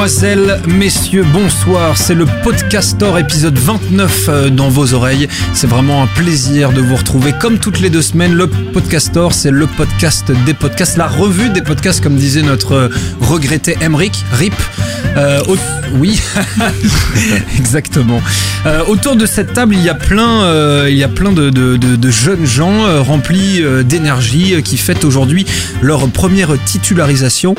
Mesdemoiselles, messieurs, bonsoir. C'est le Podcastor épisode 29 euh, dans vos oreilles. C'est vraiment un plaisir de vous retrouver comme toutes les deux semaines. Le Podcastor, c'est le podcast des podcasts, la revue des podcasts, comme disait notre euh, regretté Emric, RIP. Euh, au- oui, exactement. Euh, autour de cette table, il y a plein, euh, il y a plein de, de- de- de jeunes gens remplis d'énergie qui fêtent aujourd'hui leur première titularisation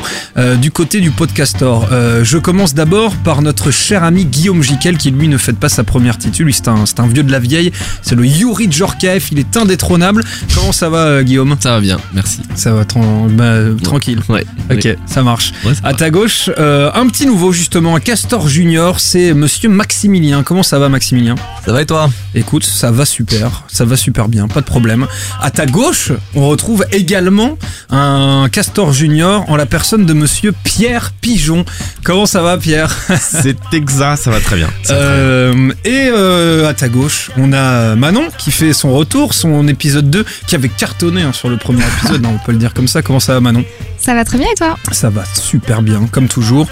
du côté du podcastor. Je commence d'abord par notre cher ami Guillaume Jiquel qui lui ne fête pas sa première titul. C'est un, un vieux de la vieille. C'est le Yuri Djorkaeff. Il est indétrônable. Comment ça va, Guillaume? Ça va bien, merci. Ça va tran- bah, tranquille. Ouais. Ok, ça marche. Ouais, ça À ta gauche, un petit nouveau justement, un Castor Junior, c'est Monsieur Maximilien. Comment ça va, Maximilien? Ça va et toi? Écoute, ça va super, ça va super bien, pas de problème. À ta gauche, on retrouve également un Castor Junior en la personne de Monsieur Pierre Pigeon. Comment ça va, Pierre? C'est exact, ça va très bien. Ça va très bien. Euh, Et euh, à ta gauche, on a Manon qui fait son retour, son épisode 2, qui avait cartonné hein, sur le premier épisode, hein, on peut le dire comme ça. Comment ça va, Manon? Ça va très bien et toi? Ça va super bien, comme toujours.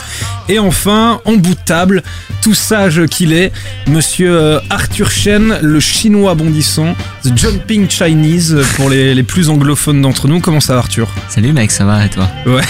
Et enfin, en bout de table, tout sage qu'il est, monsieur euh, Arthur Chen, le chinois bondissant, The Jumping Chinese pour les, les plus anglophones d'entre nous. Comment ça va, Arthur? Salut mec, ça va et toi?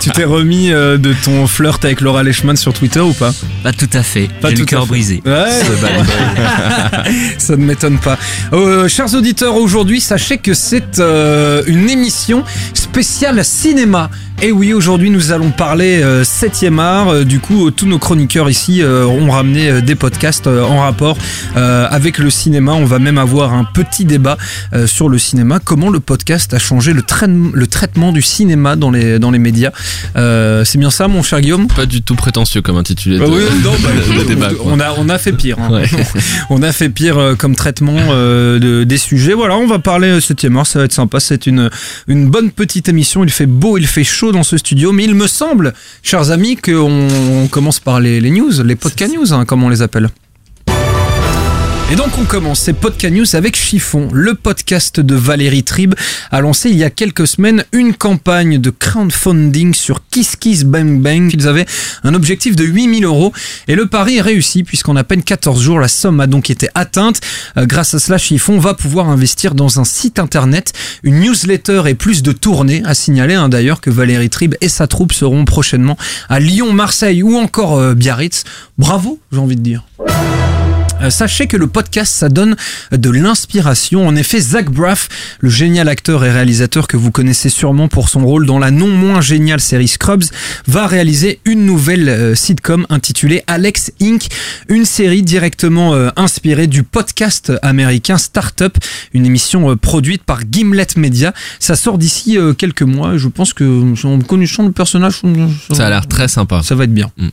Tu t'es remis euh, de ton flirt avec Laura Leishman sur Twitter ou pas? Pas tout à fait, Pas tout le à cœur fait. brisé. Ouais, ça ne m'étonne pas. Euh, chers auditeurs, aujourd'hui, sachez que c'est euh, une émission spéciale cinéma. Et oui, aujourd'hui, nous allons parler 7e art. Euh, du coup, euh, tous nos chroniqueurs ici euh, ont ramené euh, des podcasts euh, en rapport euh, avec le cinéma. On va même avoir un petit débat euh, sur le cinéma. Comment le podcast a changé le, traitement du cinéma dans les, dans les médias. Euh, c'est bien ça, mon cher Guillaume? Pas du tout prétentieux comme intitulé de, oui, non, bah, de écoute, débat. quoi. on a on a fait pire. hein. Ouais. On a fait pire euh, comme traitement euh, de- des sujets. Voilà, on va parler euh, 7 art, ça va être sympa. C'est une une bonne petite émission. Il fait beau, il fait chaud dans ce studio, mais il me semble, chers amis, qu'on on commence par les, les news, les podcast news, hein, comme on les appelle. Et donc on commence ces podcast news avec Chiffon. Le podcast de Valérie Tribe a lancé il y a quelques semaines une campagne de crowdfunding sur Kiss Kiss Bang Bang. Ils avaient un objectif de 8000 euros et le pari est réussi puisqu'en à peine 14 jours la somme a donc été atteinte. Euh, grâce à cela, Chiffon va pouvoir investir dans un site internet, une newsletter et plus de tournées. À signaler hein, d'ailleurs que Valérie Tribe et sa troupe seront prochainement à Lyon, Marseille ou encore euh, Biarritz. Bravo, j'ai envie de dire. Euh, Sachez que le podcast, ça donne de l'inspiration. En effet, Zach Braff, le génial acteur et réalisateur que vous connaissez sûrement pour son rôle dans la non moins géniale série Scrubs, va réaliser une nouvelle euh, sitcom intitulée Alex Inc., une série directement euh, inspirée du podcast américain Startup, une émission produite par Gimlet Media. Ça sort d'ici quelques mois. Je pense que, en connaissant le personnage, Ça a l'air très sympa. ça va être bien. Mm.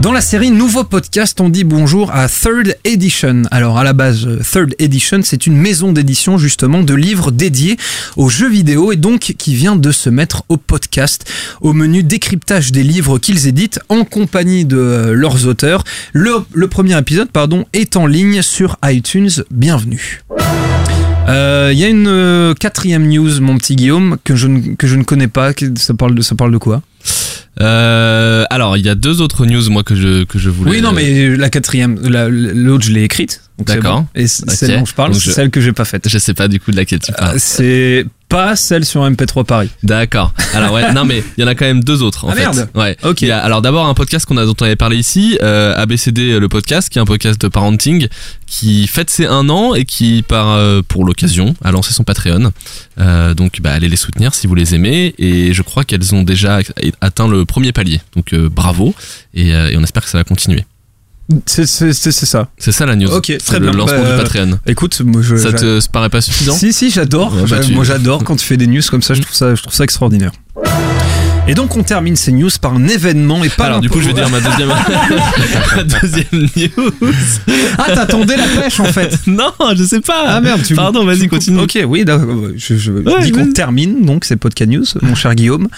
Dans la série Nouveau Podcast, on dit bonjour à Third Edition. Alors à la base, euh, Third Edition, c'est une maison d'édition justement de livres dédiés aux jeux vidéo et donc qui vient de se mettre au podcast, au menu décryptage des livres qu'ils éditent en compagnie de euh, leurs auteurs. Le, premier épisode, pardon, est en ligne sur iTunes. Bienvenue. Euh, Il y a une quatrième news, mon petit Guillaume, que je ne, que je ne connais pas. Ça parle de, ça parle de quoi? Euh, alors, il y a deux autres news, moi, que je, que je voulais. Oui, non, mais la quatrième, la- l'autre, je l'ai écrite. D'accord. bon. Et c- Ok. celle dont je parle, c'est celle que j'ai pas faite. Je sais pas du coup de laquelle tu parles. Euh, C'est pas celle sur MP3 Paris. D'accord. Alors ouais, non mais il y en a quand même deux autres en Ah, fait. merde. Ouais. Ok. Il y a- alors d'abord un podcast qu'on a dont on avait parlé ici, euh, ABCD le podcast, qui est un podcast de parenting, qui fête ses un an et qui par euh, pour l'occasion a lancé son Patreon. Euh, donc bah allez les soutenir si vous les aimez et je crois qu'elles ont déjà atteint le premier palier. Donc euh, bravo et, euh, et on espère que ça va continuer. C'est ça. C'est ça la news. Ok, très le bien. lancement Bah, du Patreon. Écoute, moi je. Ça te paraît pas suffisant Si, si, j'adore. Ouais, bah, tu- Moi j'adore quand tu fais des news comme ça, je trouve ça, je trouve ça extraordinaire. Et donc on termine ces news par un événement et pas Alors du coup je vais dire ma deuxième ma deuxième news. Ah t'attendais la pêche en fait. Non, je sais pas. Ah merde, tu Pardon, vas-y, continue. Ok, oui, d'accord. je, je Ouais, dis qu'on termine donc ces podcast news, mon cher Guillaume,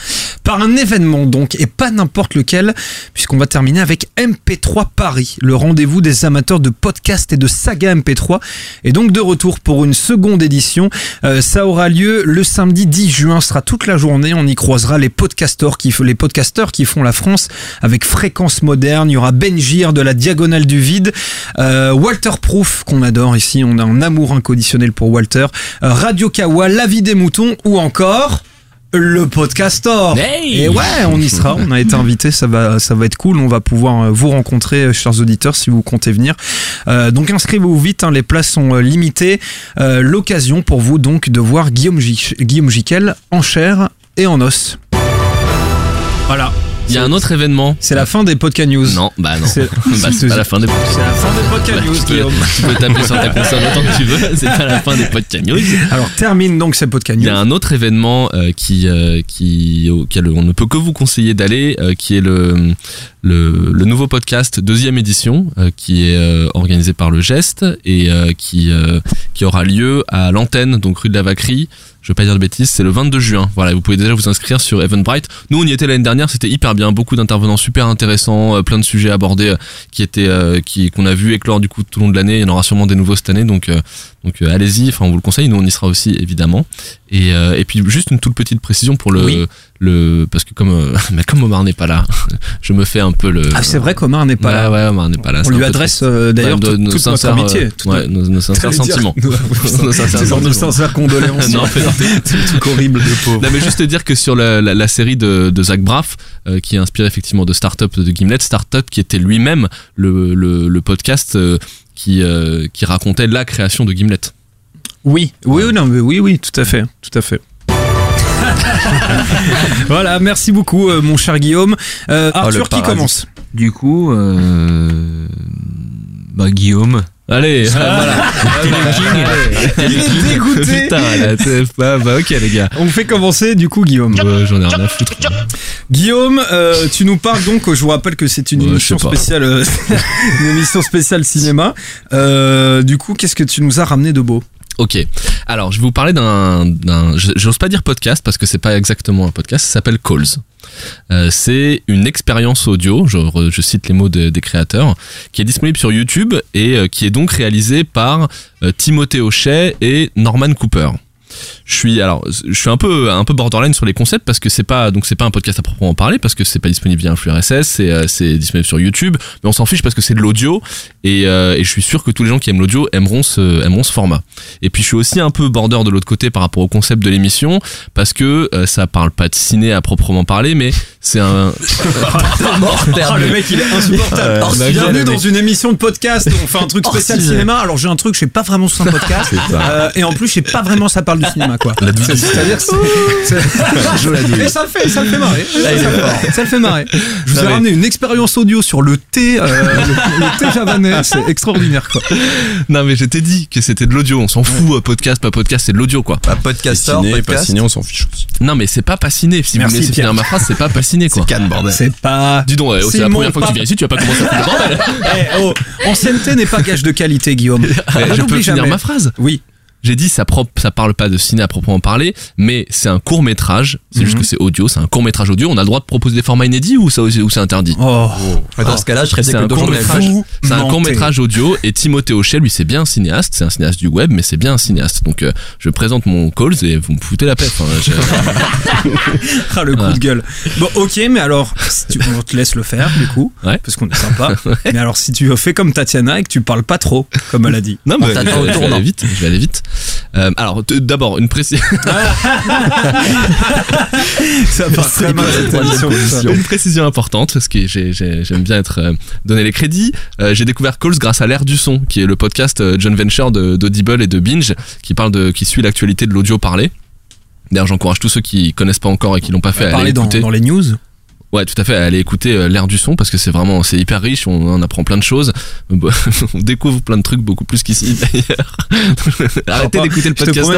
par un événement donc et pas n'importe lequel, puisqu'on va terminer avec MP3 Paris, le rendez-vous des amateurs de podcast et de saga MP3, et donc de retour pour une seconde édition. Euh, ça aura lieu le samedi 10 juin, ce sera toute la journée. On y croisera les podcasteurs podcasteurs qui, les podcasteurs qui font la France avec Fréquence Moderne. Il y aura Benjir de la Diagonale du Vide, euh, Walter Proof qu'on adore ici. On a un amour inconditionnel pour Walter. Euh, Radio Kawa, La Vie des Moutons ou encore le podcastor. Hey Et ouais, on y sera. On a été invité. Ça va, ça va être cool. On va pouvoir euh, vous rencontrer, chers auditeurs, si vous comptez venir. Euh, donc inscrivez-vous vite. hein, les places sont limitées. Euh, L'occasion pour vous donc de voir Guillaume, Guillaume Jiquel en chair et en os. Voilà. Il y a un autre événement. C'est la fin des podcast news. Non, bah non. C'est- Bah, c'est pas la fin des C'est la fin des podcast news, tu, peux, Guillaume. tu peux taper sur ta console autant que tu veux, c'est pas la fin des podcast news. Alors termine donc ces podcast Il news. y a un autre événement euh, qui, euh, qui, auquel on ne peut que vous conseiller d'aller, euh, qui est le, le, le nouveau podcast deuxième édition, euh, qui est euh, organisé par le Geste et euh, qui, euh, qui aura lieu à l'antenne, donc rue de la Vacquerie. Je vais pas dire de bêtises, c'est le 22 juin. Voilà, vous pouvez déjà vous inscrire sur Eventbrite. Nous, on y était l'année dernière, c'était hyper bien, beaucoup d'intervenants super intéressants, euh, plein de sujets abordés euh, qui étaient, euh, qui qu'on a vu éclore du coup tout au long de l'année. Il y en aura sûrement des nouveaux cette année, donc donc euh, allez-y. Enfin, on vous le conseille. Nous, on y sera aussi évidemment. Et, euh, et puis juste une toute petite précision pour le Oui. le parce que comme euh, mais comme Omar n'est pas là, je me fais un peu le. Ah c'est vrai qu'Omar n'est pas ouais, là. ouais, Omar n'est pas là. On un lui adresse euh, d'ailleurs Ouais, nos sincères, ouais, nos, nos sincères sentiments. Nos- Nos sincères nos sincères condoléances. Non, c'est le truc horrible. Non mais juste te dire que sur la, la, la série de, de Zach Braff, euh, qui est inspiré effectivement de Startup de Gimlet, Startup qui était lui-même le, le, le podcast euh, qui, euh, qui racontait la création de Gimlet. Oui, oui, oui, non, mais oui, oui, tout à fait, tout à fait. voilà, merci beaucoup, euh, mon cher Guillaume. Euh, Arthur, qui commence? Du coup, euh... bah Guillaume. Allez, voilà. Il est dégoûté. Putain, bah, bah ok les gars. On fait commencer, du coup, Guillaume. J'en ai rien à foutre. Guillaume, euh, tu nous parles donc, je vous rappelle que c'est une émission spéciale, euh, une émission spéciale cinéma. Euh, du coup, qu'est-ce que tu nous as ramené de beau? Ok. Alors, je vais vous parler d'un, j'ose pas dire podcast parce que c'est pas exactement un podcast. Ça s'appelle Calls. Euh, c'est une expérience audio, je, cite les mots de- des créateurs, qui est disponible sur YouTube et euh, qui est donc réalisée par euh, Timothée Hochet et Norman Cooper. Je suis alors, je suis un peu un peu borderline sur les concepts parce que c'est pas donc c'est pas un podcast à proprement parler parce que c'est pas disponible via un flux RSS, c'est euh, c'est disponible sur YouTube, mais on s'en fiche parce que c'est de l'audio et, euh, et je suis sûr que tous les gens qui aiment l'audio aimeront ce aimeront ce format. Et puis je suis aussi un peu border de l'autre côté par rapport au concept de l'émission parce que euh, ça parle pas de ciné à proprement parler, mais c'est un Ah, le mec, il est insupportable. Euh, bienvenue bien dans une émission de podcast où on fait un truc spécial cinéma. Alors, j'ai un truc, je sais pas vraiment si c'est un podcast. Euh, et en plus, je sais pas vraiment ça parle du cinéma, quoi. C'est- C'est-à-dire, c'est- c'est- et ça le fait, ça le fait marrer. Ça, le- ça le fait marrer. Je vous ai ramené une expérience audio sur le thé, euh, le, le thé javanais. C'est extraordinaire, quoi. non mais je t'ai dit que c'était de l'audio, on s'en fout euh, podcast pas podcast, c'est de l'audio quoi. Pas podcaster, ciné, pas podcast. ciné, on s'en fiche aussi. Non mais c'est pas passionné, si Merci, vous me laissez finir ma phrase, c'est pas passionné quoi. Cannes, bordel. C'est pas. Dis donc, ouais, c'est la première fois que tu viens ici, tu vas pas commencer à foutre le bordel. Eh, oh, ancienneté n'est pas gage de qualité, Guillaume. Ouais, je N'oublie peux finir jamais. ma phrase. Oui. J'ai dit ça propre, ça parle pas de ciné à proprement parler, mais c'est un court métrage. C'est juste Mhm. que c'est audio, c'est un court métrage audio. On a le droit de proposer des formats inédits ou ça ou c'est interdit? Oh. Dans ce cas-là, je serais C'est un court métrage. Vous C'est un court métrage audio et Timothée Hochet, lui, c'est bien un cinéaste. C'est un cinéaste du web, mais c'est bien un cinéaste. Donc, euh, je présente mon calls et vous me foutez la paix. Je- Ah, le coup Ouais. de gueule. Bon, ok, mais alors, si tu, on te laisse le faire, du coup, Ouais. parce qu'on est sympa. Mais alors, si tu fais comme Tatiana et que tu parles pas trop, comme elle a dit. Non, mais On je, vais- je vais tournant. aller vite. Je vais aller vite. Euh, alors, d'abord, une précision. Ça part très mal cette émission. Une précision importante, parce que j'ai- j'ai- j'aime bien être euh, donner les crédits. Euh, j'ai découvert Calls grâce à l'ère du son, qui est le podcast euh, John Venture de- d'Audible et de Binge, qui parle de, qui suit l'actualité de l'audio parlé. D'ailleurs, j'encourage tous ceux qui connaissent pas encore et qui l'ont pas fait à aller Parler dans, écouter. dans les news. Ouais, tout à fait. à Aller écouter euh, l'ère du son parce que c'est vraiment, c'est hyper riche. On en apprend plein de choses. on découvre plein de trucs beaucoup plus qu'ici d'ailleurs. Arrêtez d'écouter le podcast.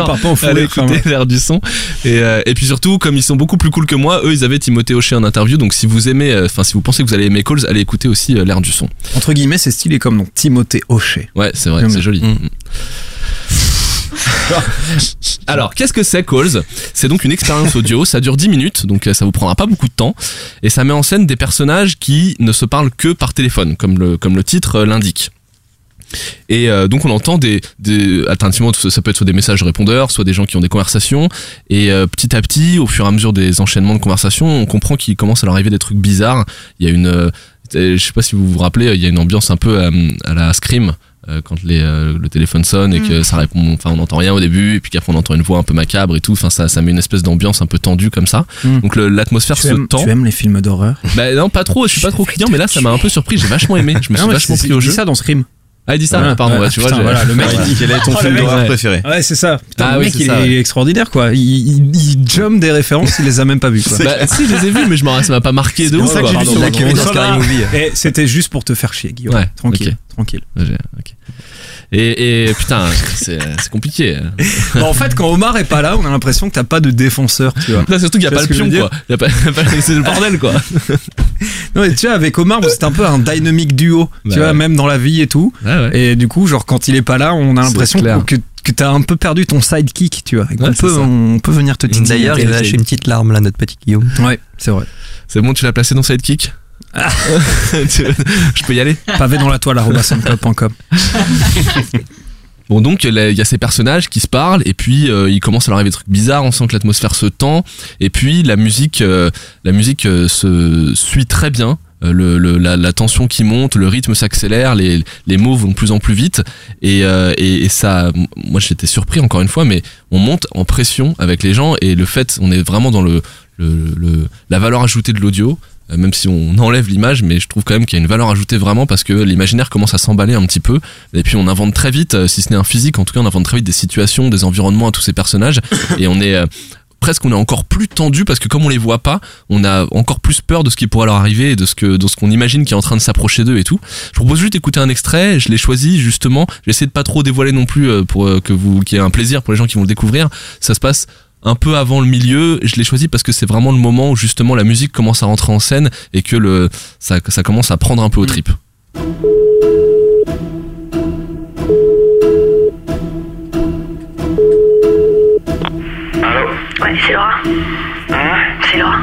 Allez écouter l'ère du son. Et, euh, et puis surtout, comme ils sont beaucoup plus cool que moi, eux, ils avaient Timothée Hochet en interview. Donc si vous aimez, euh, enfin si vous pensez que vous allez aimer Calls, allez écouter aussi l'ère du son. Entre guillemets, c'est stylé comme donc Timothée Hochet. Ouais, c'est vrai, c'est joli. Alors, qu'est-ce que c'est Calls? C'est donc une expérience audio, ça dure 10 minutes, donc euh, ça vous prendra pas beaucoup de temps, et ça met en scène des personnages qui ne se parlent que par téléphone, comme le, titre euh, l'indique. Et euh, donc on entend des, des alternativement ça peut être soit des messages répondeurs, soit des gens qui ont des conversations. Et petit à petit, au fur et à mesure des enchaînements de conversations, on comprend qu'il commence à leur arriver des trucs bizarres. Il y a une, je sais pas si vous vous rappelez, il y a une ambiance un peu à la Scream. Euh, quand les, euh, le téléphone sonne et que ça répond, enfin on n'entend rien au début et puis qu'après on entend une voix un peu macabre et tout, enfin ça, ça met une espèce d'ambiance un peu tendue comme ça. Mm. Donc l'atmosphère se aimes, tend. tu aimes les films d'horreur? Bah non pas trop, je suis pas trop client mais là ça m'a un peu surpris, j'ai vachement aimé, je me suis Ah vachement c'est- pris au il dit jeu. ça dans Scream. Ah il dit ça, Voilà. pardon, Ouais, tu vois, putain, j'ai- voilà, le mec. Il dit quel est ton Oh, film d'horreur Ouais. préféré Ouais, c'est ça. Putain, Ah le oui, mec, c'est il ça, est ouais. extraordinaire, quoi. Il, il, il jump des références, il les a même pas vues, quoi. Bah si je les ai vus mais je m'en ça m'a pas marqué de ouf. ça que j'ai vu sur. Movie. Et c'était juste pour te faire chier, Guillaume. Ouais, tranquille. Tranquille. Et, et putain, c'est compliqué. Bon, en fait, quand Omar est pas là, on a l'impression que t'as pas de défenseur, tu vois. Là, surtout qu'il n'y a pas le ce que je pion, quoi. C'est le bordel, quoi. Non, tu vois, avec Omar, c'est un peu un dynamic duo, tu Bah vois, ouais. même dans la vie et tout. Ouais. Et du coup, genre, quand il est pas là, on a l'impression que, que t'as un peu perdu ton sidekick, tu vois. Ouais, peut, on peut venir te titiller. D'ailleurs, il a lâché une petite larme là, notre petit Guillaume. Ouais, c'est vrai. C'est bon, tu l'as placé dans Sidekick? Je peux y aller Pavé dans la toile. Bon, donc, là, il y a ces personnages qui se parlent, et puis euh, il commence à leur arriver des trucs bizarres, on sent que l'atmosphère se tend, et puis la musique, euh, la musique euh, se suit très bien. Euh, Le, le- la, la tension qui monte, le rythme s'accélère, les, les mots vont de plus en plus vite et, euh, et, et ça, moi j'étais surpris encore une fois, mais on monte en pression avec les gens et le fait, on est vraiment dans le, le, le- la valeur ajoutée de l'audio, euh, même si on enlève l'image, mais je trouve quand même qu'il y a une valeur ajoutée vraiment parce que l'imaginaire commence à s'emballer un petit peu et puis on invente très vite, euh, si ce n'est un physique, en tout cas on invente très vite des situations, des environnements à tous ces personnages et on est euh, presque on est encore plus tendu parce que comme on les voit pas, on a encore plus peur de ce qui pourrait leur arriver et de ce que de ce qu'on imagine qui est en train de s'approcher d'eux et tout. Je propose juste d'écouter un extrait, je l'ai choisi justement, j'essaie de pas trop dévoiler non plus euh, pour euh, que vous qu'il y ait un plaisir pour les gens qui vont le découvrir. Ça se passe un peu avant le milieu, je l'ai choisi parce que c'est vraiment le moment où justement la musique commence à rentrer en scène et que le ça, ça commence à prendre un peu au trip. Allô Ouais, c'est Laura. Hein C'est Laura.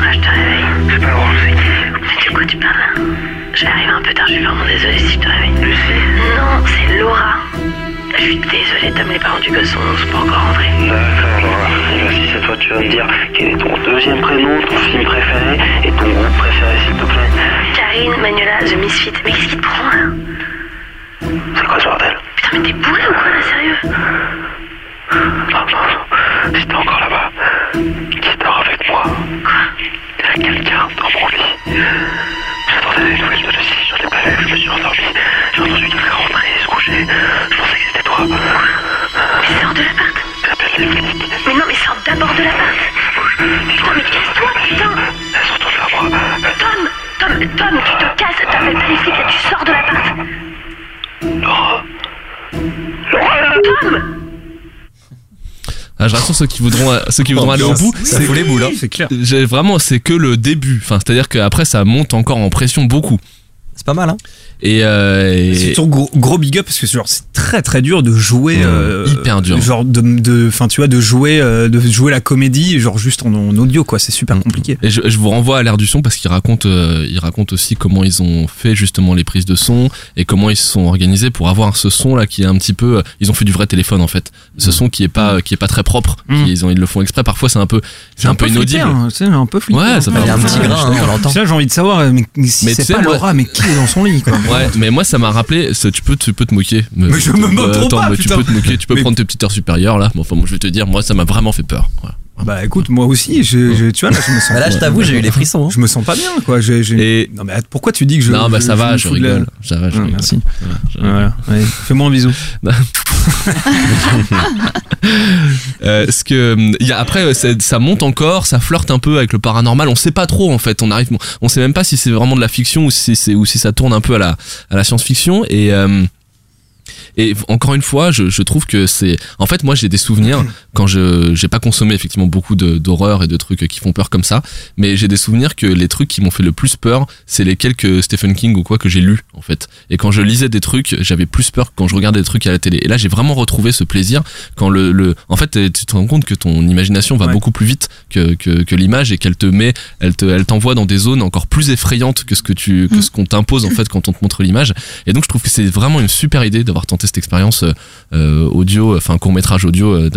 Ah, je te réveille. C'est pas drôle, c'est qui Mais de quoi tu parles là Je vais arriver un peu tard, je suis vraiment désolée si je te réveille. Lucie Non, c'est Laura. Je suis désolée, Tom, les parents du gosse sont, sont pas encore rentrés. D'accord, Vas-y, cette fois, tu vas me dire quel est ton deuxième prénom, ton film préféré et ton groupe préféré, s'il te plaît. Karine, Manuela, The Misfit. Mais qu'est-ce qui te prend là C'est quoi ce bordel Putain, mais t'es bourré ou quoi là, sérieux Non, non, non. Si t'es encore là-bas, qui dort avec moi Quoi Il y a quelqu'un dans mon lit. J'attendais des nouvelles de Lucie, ai pas eu, je me suis endormi. J'ai entendu quelqu'un rentrer et se coucher. Je pensais que c'était toi. Mais sors de l'appart les. Mais non, mais sors d'abord de l'appart Putain, mais casse-toi, putain vers moi. Tom Tom, Tom, tu te casses, t'appelles pas les flics là, tu sors de Laura Laura Tom Ah, je rassure ceux qui voudront ceux qui voudront aller au bout. Ça fout les boules. hein. C'est clair. J'ai vraiment c'est que le début. Enfin, c'est-à-dire qu'après ça monte encore en pression beaucoup. C'est pas mal, hein Et, euh, et- C'est gros, gros big up parce que genre c'est très très dur de jouer euh, hyper dur. genre de de enfin tu vois de jouer euh, de jouer la comédie genre juste en, en audio quoi c'est super compliqué Et je, je vous renvoie à l'air du son parce qu'il raconte, euh, il raconte aussi comment ils ont fait justement les prises de son et comment ils se sont organisés pour avoir ce son là qui est un petit peu. euh, Ils ont fait du vrai téléphone en fait. Ce son qui est pas, qui est pas très propre. Mm. qui- Ils ont, ils le font exprès. Parfois c'est un peu, c'est un, peu inaudible. hein, c'est un peu flippé Ouais, ça fait un petit grain, hein, on l'entend. J'ai envie de savoir mais si c'est pas Laura mais qui est dans son lit quoi Ouais, mais moi ça m'a rappelé. Tu peux, tu peux te moquer. Mais je me moque trop attends, pas, mais tu peux te moquer. Tu peux Mais- prendre tes petites heures supérieures là. Mais enfin, moi je vais te dire, moi ça m'a vraiment fait peur. Voilà. Bah écoute moi aussi je, je- tu vois là je me sens Bah là, je t'avoue, j'ai eu les frissons. hein. je me sens pas bien quoi Et non mais pourquoi tu dis que je non, bah ça va, je la- rigole. Ça va, je rigole. merci voilà Ouais, fais-moi un bisou Euh, ce que y a après euh, ça monte encore, ça flirte un peu avec le paranormal. On sait pas trop en fait. On arrive, on sait même pas si c'est vraiment de la fiction ou si c'est ou si ça tourne un peu à la à la science-fiction et euh, Et encore une fois, je, je trouve que c'est. En fait, moi, j'ai des souvenirs quand je j'ai pas consommé effectivement beaucoup d'horreur et de trucs qui font peur comme ça, mais j'ai des souvenirs que les trucs qui m'ont fait le plus peur, c'est les quelques Stephen King ou quoi que j'ai lu en fait. Et quand je lisais des trucs, j'avais plus peur que quand je regardais des trucs à la télé. Et là, j'ai vraiment retrouvé ce plaisir quand le, le en fait, tu te rends compte que ton imagination va Ouais. beaucoup plus vite que que, que l'image et qu'elle te met, elle te elle t'envoie dans des zones encore plus effrayantes que ce que tu que ce qu'on t'impose en fait quand on te montre l'image. Et donc, je trouve que c'est vraiment une super idée d'avoir tenté cette expérience euh, euh, audio, enfin court métrage audio euh,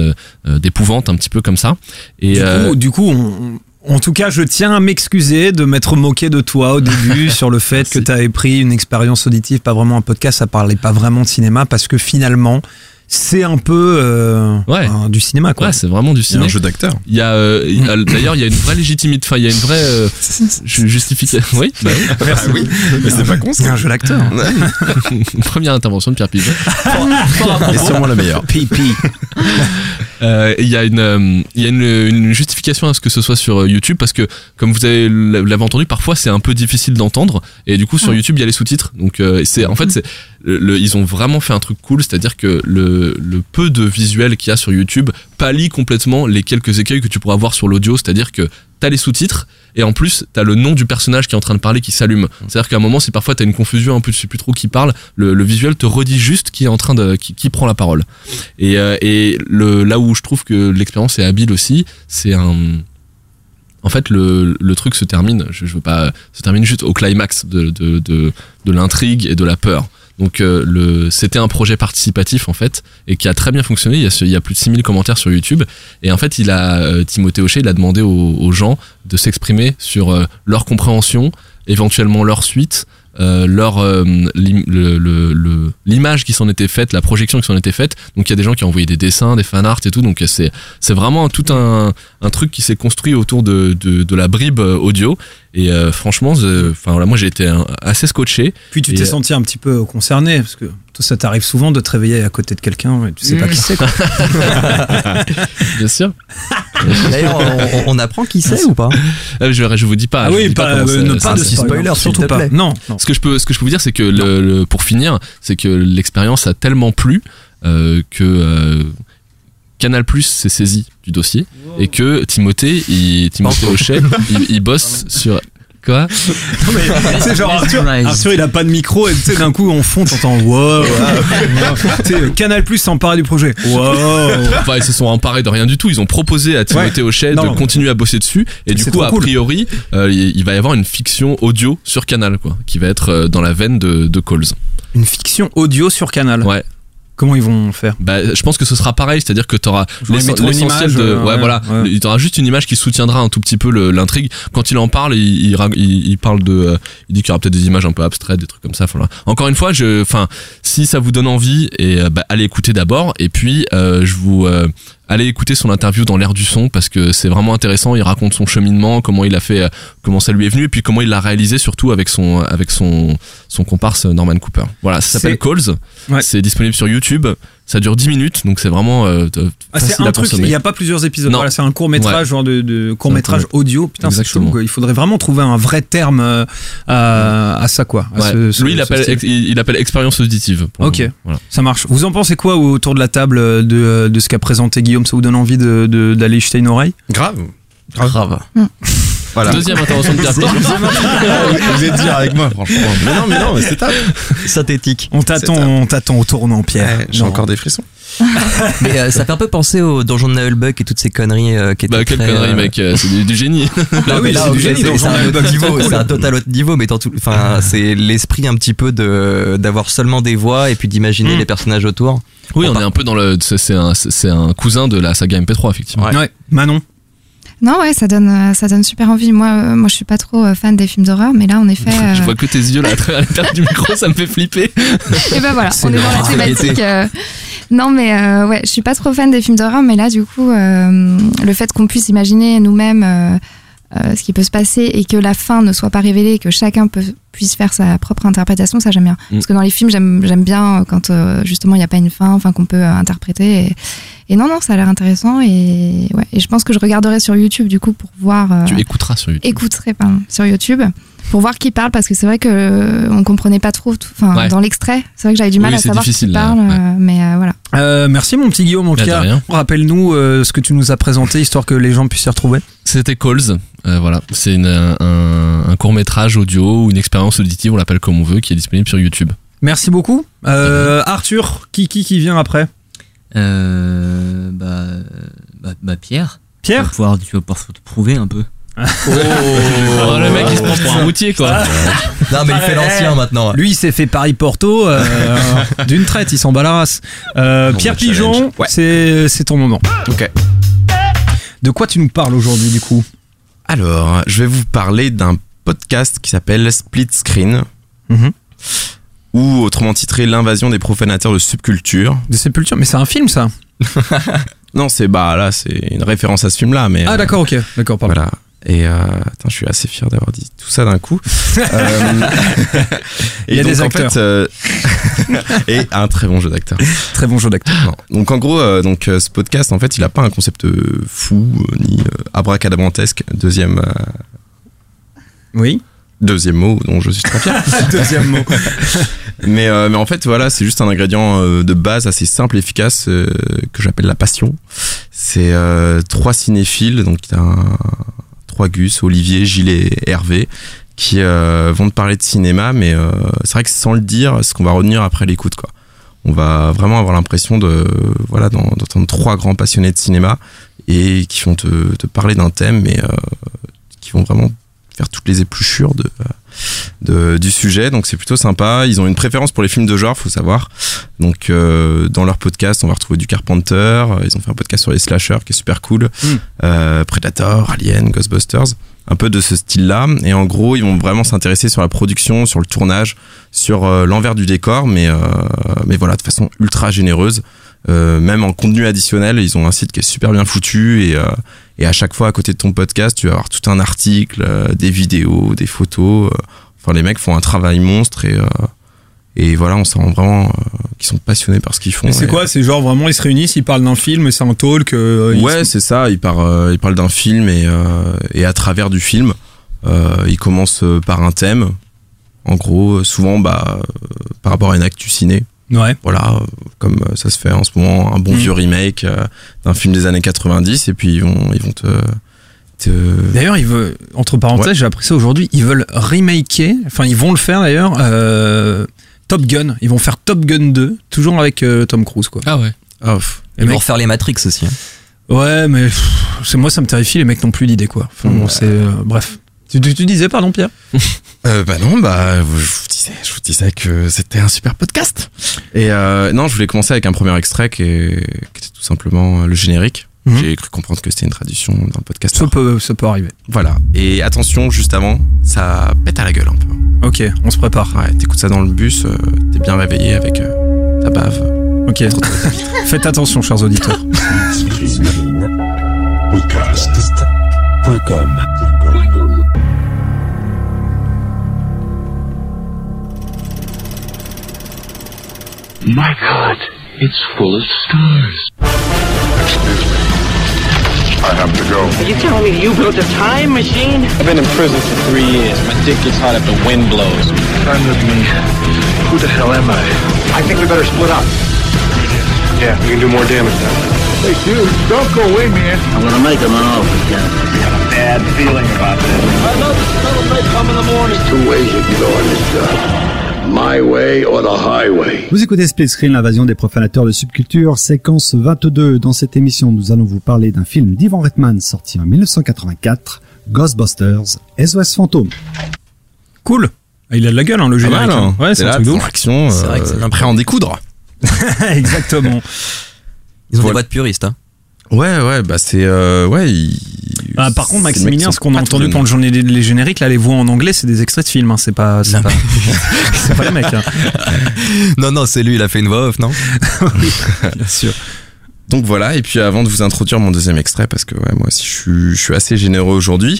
d'épouvante un petit peu comme ça. Et Du coup, du coup, on- en tout cas, je tiens à m'excuser de m'être moqué de toi au début sur le fait que tu avais pris une expérience auditive, pas vraiment un podcast, ça parlait pas vraiment de cinéma, parce que finalement, c'est un peu euh, Ouais. du cinéma, quoi. ouais, c'est vraiment du Il y a cinéma. un jeu d'acteur. Il y a euh, d'ailleurs il y a une vraie légitimité, enfin il y a une vraie euh, ju- justification. Oui, bah oui. Merci. oui, mais c'est pas con C'est un jeu d'acteur. Première intervention de Pierre Pigeon. Et sûrement la meilleure. Pipi. Euh, Il y a une euh, il y a une, une justification à ce que ce soit sur euh, YouTube parce que comme vous avez l'avez entendu parfois c'est un peu difficile d'entendre. Et du coup sur YouTube il y a les sous-titres. Donc euh, c'est en fait c'est le, le- ils ont vraiment fait un truc cool. C'est-à-dire que le, le peu de visuel qu'il y a sur YouTube pallie complètement les quelques écueils que tu pourras avoir sur l'audio. C'est-à-dire que t'as les sous-titres et en plus t'as le nom du personnage qui est en train de parler qui s'allume c'est-à-dire qu'à un moment si parfois t'as une confusion un peu tu sais plus trop qui parle le, le visuel te redit juste qui est en train de qui, qui prend la parole et, euh, et le, là où je trouve que l'expérience est habile aussi, c'est un. En fait, le, le truc se termine, je, je veux pas, se termine juste au climax de, de, de, de l'intrigue et de la peur. Donc, euh, le, c'était un projet participatif en fait, et qui a très bien fonctionné. Il y a, ce- il y plus de 6000 commentaires sur YouTube. Et en fait, il a, euh, Timothée Hochet, il a demandé aux, aux gens de s'exprimer sur euh, leur compréhension, éventuellement leur suite, euh, leur euh, l'im- le- le- le- l'image qui s'en était faite, la projection qui s'en était faite. Donc il y a des gens qui ont envoyé des dessins, des fan art et tout. Donc c'est c'est vraiment tout un, un truc qui s'est construit autour de, de, de la bribe euh, audio. Et euh, franchement, je- enfin voilà, moi j'ai été assez scotché. Puis tu t'es euh, senti un petit peu concerné, parce que toi, ça t'arrive souvent de te réveiller à côté de quelqu'un et tu sais pas Mm. qui c'est, quoi. Bien sûr. D'ailleurs, on, on apprend qui c'est ou pas? Euh, je, je vous dis pas. Ah oui, pas, euh, ne pas de spoiler, spoiler, s'il surtout te pas. plaît. Non, non. Ce que je peux, ce que je peux vous dire, c'est que le, le- pour finir, c'est que l'expérience a tellement plu euh, que euh, Canal Plus s'est saisi du dossier et que Timothée, il, Timothée Hochet, il, il bosse sur quoi Non, mais, tu sais, genre Arthur, il a pas de micro et tu sais, d'un coup, en fond, t'entends wow, Canal Plus s'empare du projet. Wow. Enfin, ils se sont emparés de rien du tout. Ils ont proposé à Timothée Hochet Non, de non. continuer à bosser dessus. Et du C'est coup, a cool. priori, euh, il va y avoir une fiction audio sur Canal, quoi, qui va être euh, dans la veine de, de Calls. Une fiction audio sur Canal. Ouais. Comment ils vont faire Bah, je pense que ce sera pareil, c'est-à-dire que tu auras l'essentiel de. euh, ouais, ouais, voilà. ouais. Aura juste une image qui soutiendra un tout petit peu l'intrigue. Quand il en parle, il, il, il- parle de. euh, il dit qu'il y aura peut-être des images un peu abstraites, des trucs comme ça. Voilà. Encore une fois, je, enfin, si ça vous donne envie, et euh, bah, allez écouter d'abord. Et puis, euh, je vous. Euh, Allez écouter son interview dans l'air du son parce que c'est vraiment intéressant. Il raconte son cheminement, comment il a fait, euh, comment ça lui est venu, et puis comment il l'a réalisé surtout avec son avec son son comparse Norman Cooper. Voilà, ça s'appelle Calls. Ouais. C'est disponible sur YouTube. Ça dure 10 minutes, donc c'est vraiment euh, Ah, c'est facile un à truc, il n'y a pas plusieurs épisodes. Non. Voilà, c'est un court métrage, genre de, de court métrage audio. Putain, c'est. Il faudrait vraiment trouver un vrai terme euh, à, à ça, quoi. à Ouais. ce- ce- Lui, il ce appelle, style. ex- il il appelle expérience auditive. Ok. Voilà. Ça marche. Vous en pensez quoi autour de la table de, de ce qu'a présenté Guillaume? Ça vous donne envie de- de- d'aller jeter une oreille? Grave. Grave. Voilà. Deuxième intervention de Pierre. Vous êtes dire avec moi, franchement. Mais non, mais non, mais c'est top. Synthétique. On t'attend, on t'attend au tournant, Pierre. Ouais, J'ai encore des frissons. Mais euh, ça fait un peu penser au donjon de Nullbuck et toutes ces conneries euh, qui étaient Bah, quelle très, connerie, euh, mec, euh, c'est du, du génie. Bah oui, mais là, c'est du génie. c'est- un autre niveau, c'est un total autre niveau, mais dans tout, enfin, c'est l'esprit un petit peu de d'avoir seulement des voix et puis d'imaginer Mm. les personnages autour. Oui, on est un peu dans le. C'est un, un cousin de la saga MP3, effectivement. Ouais. Ouais, Manon. Non, ouais, ça donne, euh, ça donne super envie. Moi, euh, moi, je suis pas trop euh, fan des films d'horreur, mais là, en effet. Je vois que tes yeux là à travers l'intérieur du micro, ça me fait flipper. Et ben voilà, on est dans la thématique. euh, Non, mais euh, ouais, je suis pas trop fan des films d'horreur, mais là, du coup, euh, le fait qu'on puisse imaginer nous-mêmes ce qui peut se passer et que la fin ne soit pas révélée, que chacun peut, puisse faire sa propre interprétation, ça j'aime bien. Mm. Parce que dans les films, j'aime j'aime bien quand justement il n'y a pas une fin, enfin qu'on peut interpréter. Et, et non, non, ça a l'air intéressant et ouais, et je pense que je regarderai sur YouTube du coup pour voir. euh, Tu écouteras sur YouTube. écouterai pardon, sur YouTube pour voir qui parle parce que c'est vrai que euh, on comprenait pas trop. Enfin, Ouais. dans l'extrait, c'est vrai que j'avais du mal Oui, à savoir qui là, parle. ouais. euh, mais euh, voilà. Euh, merci mon petit Guillaume en tout Bah, cas. Rappelle-nous euh, ce que tu nous as présenté histoire que les gens puissent s'y retrouver. C'était Calls. Euh, voilà, c'est une- un, court métrage audio ou une expérience auditive, on l'appelle comme on veut, qui est disponible sur YouTube. Merci beaucoup. Euh, Arthur, qui, qui qui vient après? Euh, bah, bah, bah, Pierre. Tu vas Pierre pouvoir, tu vas pouvoir te prouver un peu. Oh, le mec il se prend pour un routier quoi. Non, mais il fait l'ancien maintenant. Lui, il s'est fait Paris-Porto euh, d'une traite, il s'en bat la race. Euh, Bon, Pierre bah, Pigeon. Ouais. c'est c'est ton moment. Ok. De quoi tu nous parles aujourd'hui du coup? Alors, je vais vous parler d'un podcast qui s'appelle Split Screen, Mhm. Ou autrement titré L'invasion des profanateurs de subculture. De Sépulture, mais c'est un film ça Non, c'est bah là, c'est une référence à ce film-là, mais Ah euh, d'accord, ok, d'accord, pardon. voilà. Et euh, attends, je suis assez fier d'avoir dit tout ça d'un coup. Euh, Il y a donc, des en acteurs. fait, euh, et un très bon jeu d'acteur. Très bon jeu d'acteur. Donc en gros, donc ce podcast, en fait, il a pas un concept fou ni abracadabrantesque. Deuxième, Oui. deuxième mot dont je suis très fier. Deuxième mot. Mais, euh, mais en fait, voilà, c'est juste un ingrédient euh, de base assez simple, efficace, euh, que j'appelle la passion. C'est euh, trois cinéphiles, donc un- trois Gus, Olivier, Gilles et Hervé, qui euh, vont te parler de cinéma, mais euh, c'est vrai que sans le dire, ce qu'on va retenir après l'écoute, quoi. On va vraiment avoir l'impression de voilà d'en- d'entendre trois grands passionnés de cinéma et qui vont te, te parler d'un thème, mais qui vont vraiment faire toutes les épluchures de, de- du sujet. Donc c'est plutôt sympa. Ils ont une préférence pour les films de genre, faut savoir. Donc euh, dans leur podcast, on va retrouver du Carpenter. Ils ont fait un podcast sur les slashers qui est super cool. Mm. Euh, Predator, Alien, Ghostbusters. Un peu de ce style-là. Et en gros, ils vont vraiment s'intéresser sur la production, sur le tournage, sur euh, l'envers du décor, mais, euh, mais voilà, de façon ultra généreuse. Euh, même en contenu additionnel, ils ont un site qui est super bien foutu et, euh, et à chaque fois à côté de ton podcast, tu vas avoir tout un article, euh, des vidéos, des photos. Enfin, les mecs font un travail monstre et, euh, et voilà, on sent vraiment euh, qu'ils sont passionnés par ce qu'ils font. C'est Et- quoi C'est genre vraiment ils se réunissent, ils parlent d'un film, c'est un talk. euh, ils Ouais, se- c'est ça. Il parle, euh, il parle d'un film et, euh, et à travers du film, euh, il commence euh, par un thème. En gros, souvent, bah, par rapport à une actu ciné. Ouais. Voilà, euh, comme euh, ça se fait en ce moment, un bon Mm. vieux remake euh, d'un film des années 90. Et puis, ils vont, ils vont te. te- D'ailleurs, ils veulent, entre parenthèses, j'ai appris ça aujourd'hui, ils veulent remaker, enfin ils vont le faire d'ailleurs, euh, Top Gun. Ils vont faire Top Gun 2, toujours avec euh, Tom Cruise quoi. Ah ouais. Pff. Les Ils vont refaire les Matrix aussi. hein. Ouais, mais pff, c'est moi ça me terrifie, les mecs n'ont plus d'idée quoi. Enfin, bon, Ouais. c'est euh, bref. Tu, tu- tu disais pardon Pierre Euh, bah non, bah je vous disais, je vous disais que c'était un super podcast. Et euh, non, je voulais commencer avec un premier extrait qui, est- qui était tout simplement le générique. Mhm. J'ai cru comprendre que c'était une traduction d'un podcast. ça peut, ça peut arriver. Voilà. Et attention, juste avant, ça pète à la gueule un peu. Ok, on se prépare. Ouais, t'écoutes ça dans le bus, euh, t'es bien réveillé avec euh, ta bave. Ok. Faites attention, chers auditeurs. My God, it's full of stars. Excuse me. I have to go. Are you telling me you built a time machine? I've been in prison for three years. My dick gets hot if the wind blows. Time with me. Who the hell am I? I think we better split up. Yeah, we can do more damage that way. Hey, dude, don't go away, man. I'm gonna make him an offer, Captain. I have a bad feeling about this. I know the sun may come in the morning. There's Two ways you can go on this job. My way or the highway. Vous écoutez Split Screen, l'invasion des profanateurs de subculture, séquence 22. Dans cette émission, nous allons vous parler d'un film d'Ivan Reitman sorti en 1984, Ghostbusters, SOS Fantôme. Cool. Ah, Il a de la gueule, hein, le Pas générique. mal, hein. Ouais, c'est un truc de ouf. C'est vrai que c'est euh, bien prêt à en découdre. Exactement. Ils ont Voilà. des voix de puristes. Hein. Ouais, ouais, bah c'est. Euh, ouais, il- Ah, par contre, Maximilien, ce qu'on a entendu pendant le journée les génériques, là, les voix en anglais, c'est des extraits de films. Hein. C'est pas, c'est pas, pas les mecs. Hein. Non, non, c'est lui, il a fait une voix off, non? Bien sûr. Donc voilà, et puis avant de vous introduire mon deuxième extrait, parce que ouais, moi aussi je suis, je suis assez généreux aujourd'hui,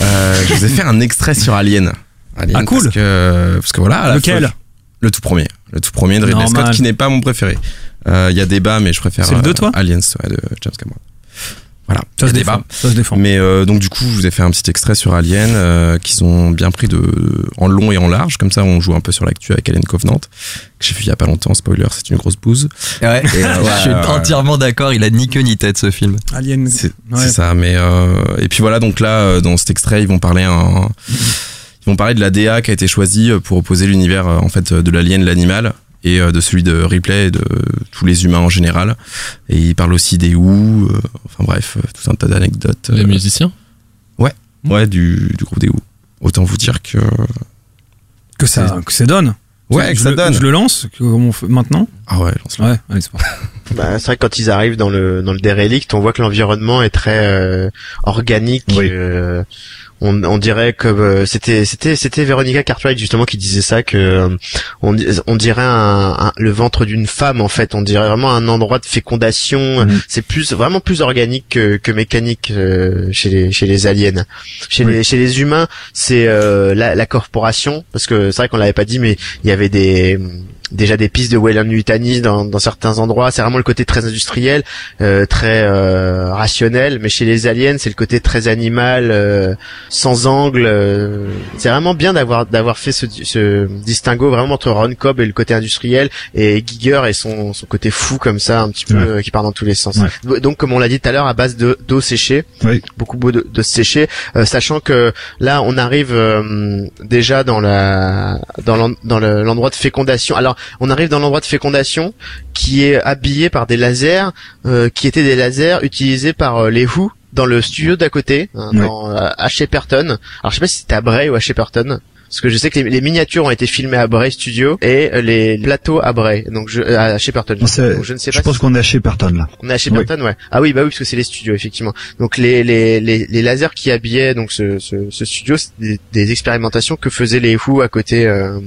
euh, je vous ai fait un extrait sur Alien. Alien Ah, cool. Parce que, parce que voilà, à la Lequel? fois- Le tout premier. Le tout premier de Ridley Normal. Scott, qui n'est pas mon préféré. Euh, Il y a débat, mais je préfère le deux, euh, toi? Aliens ouais, de James Cameron. Voilà, Ça se a défend. débat. Ça se défend. Mais euh, donc du coup, je vous ai fait un petit extrait sur Alien euh, qu'ils ont bien pris de en long et en large. Comme ça, on joue un peu sur l'actu avec Alien Covenant que j'ai vu il y a pas longtemps. Spoiler, c'est une grosse bouse. Ouais, Et, euh, je suis entièrement d'accord, il a ni queue ni tête ce film. Alien. C'est Ouais. ça. Mais euh, et puis voilà, donc là, euh, dans cet extrait, ils vont parler un ils vont parler de la DA qui a été choisie pour opposer l'univers en fait de l'alien, l'animal et euh, de celui de Ripley et de tous les humains en général. Et ils parlent aussi des Who, euh, enfin bref, euh, tout un tas d'anecdotes. Les euh, musiciens Ouais, ouais, du, du groupe des Who. Autant vous dire que. Que ça, que ça donne. Ouais, je que ça le- donne. Je le lance, que- comment on fait maintenant Ah ouais, lance-le. Ouais, allez, c'est. Bah, c'est vrai que quand ils arrivent dans le dans le derelict, on voit que l'environnement est très euh, organique. euh, on, on dirait que euh, c'était c'était c'était Veronica Cartwright justement qui disait ça que euh, on, on dirait un, un- le ventre d'une femme en fait. On dirait vraiment un endroit de fécondation. C'est plus vraiment plus organique que, que mécanique euh, chez les chez les aliens. Chez les chez les humains, c'est euh, la, la corporation parce que c'est vrai qu'on l'avait pas dit, mais il y avait des déjà des pistes de Weyland Yutani dans, dans certains endroits. C'est vraiment le côté très industriel, euh, très euh, rationnel. Mais chez les aliens, c'est le côté très animal, euh, sans angle. euh. c'est vraiment bien d'avoir d'avoir fait ce, ce distinguo vraiment entre Ron Cobb et le côté industriel et Giger et son, son côté fou comme ça, un petit peu Ouais. euh, qui part dans tous les sens. Ouais. Donc comme on l'a dit tout à l'heure, à base de d'eau séchée, Oui. beaucoup d'eau de, séchée, euh, sachant que là on arrive euh, déjà dans la dans l'en- dans le- l'endroit de fécondation. Alors on arrive dans l'endroit de fécondation qui est habillé par des lasers euh, qui étaient des lasers utilisés par euh, les Who dans le studio d'à côté, hein, Ouais. dans euh, à Shepperton. Alors je sais pas si c'était à Bray ou à Shepperton. Parce que je sais que les, les miniatures ont été filmées à Bray Studio et euh, les plateaux à Bray, donc je, euh, à Shepperton. Donc, je ne sais je pas pense si- qu'on est à Shepperton là. on est à Shepperton, ouais. Ah oui, bah oui, parce que c'est les studios, effectivement. Donc les les les, les lasers qui habillaient donc ce ce, ce studio, c'est des, des expérimentations que faisaient les Who à côté. euh,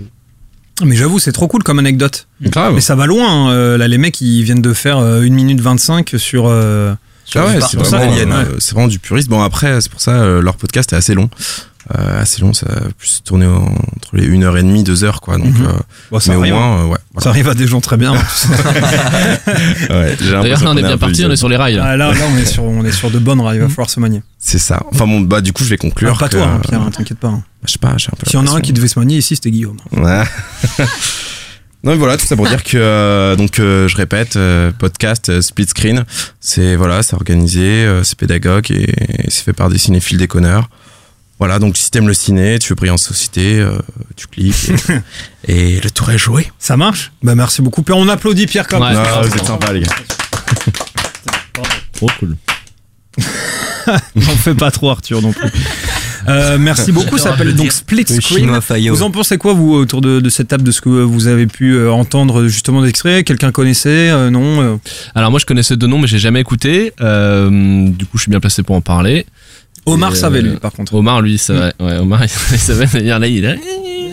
Mais j'avoue, c'est trop cool comme anecdote. Grave. Mais ça va loin. hein, euh, là, les mecs, ils viennent de faire euh, 1 minute 25 sur. euh, Ah ouais, sur ça, vraiment, euh, c'est vraiment du puriste. Bon après, c'est pour ça euh, leur podcast est assez long. Euh, assez long, ça a plus tourné en- entre les 1h30, 2h quoi. Donc, Mhm. euh, Bon, ça mais au arrive, moins, hein. euh, ouais. Ça arrive à des gens très bien. ouais D'ailleurs, on est bien parti, on est sur les rails. Là. Ah, là, là, on est sur, on est sur de bonnes rails. Il va falloir se manier. C'est ça. Enfin bon, bah du coup, je vais conclure. Ah, pas que, toi, hein, Pierre, hein, t'inquiète pas. hein. Je sais pas, j'ai un peu. S'il y en a un qui devait se manier ici, c'était Guillaume. Ouais. Non mais voilà tout ça pour dire que euh, donc euh, je répète euh, podcast euh, split screen c'est voilà c'est organisé euh, c'est pédagogue et, c'est fait par des cinéphiles déconneurs voilà donc si t'aimes le ciné tu veux briller en société euh, tu cliques et, et le tour est joué Ça marche? Bah merci beaucoup. On applaudit Pierre comme Ouais. Non, vous êtes sympa les gars Trop cool. J'en fais pas trop Arthur non plus. Euh, merci beaucoup. Ça s'appelle donc Split Screen. Vous en pensez quoi vous autour de, de cette table de ce que vous avez pu euh, entendre justement d'extrait? Quelqu'un connaissait euh, Non Alors moi je connaissais deux noms mais j'ai jamais écouté. Euh, du coup je suis bien placé pour en parler. Omar Et, savait euh, lui par contre. Omar lui ça va. Ouais, Omar il savait d'ailleurs là il est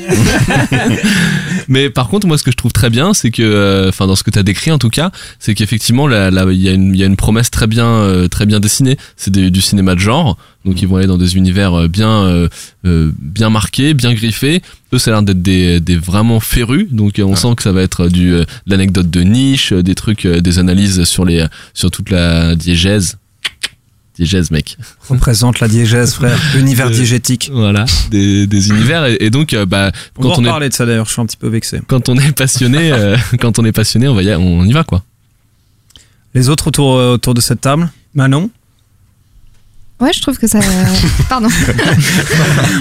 Mais par contre, moi, ce que je trouve très bien, c'est que, euh, enfin, dans ce que tu as décrit en tout cas, c'est qu'effectivement, il y a une, il y a une promesse très bien, euh, très bien dessinée. C'est des- du cinéma de genre, donc ils vont aller dans des univers euh, bien, euh, euh, bien marqués, bien griffés. Eux, ça a l'air d'être des, des vraiment férus, donc euh, on sent que ça va être du, euh, de l'anecdote de niche, euh, des trucs, euh, des analyses sur les, sur toute la diégèse. Diégèse, mec. Représente la diégèse, frère. Univers Euh, diégétique. Voilà, des, des univers et, et donc, euh, bah, On quand on est parler de ça d'ailleurs. Je suis un petit peu vexé. quand on est passionné, euh, quand on est passionné, on va y, on y va quoi. Les autres autour euh, autour de cette table? Manon? Ouais, je trouve que ça. Pardon.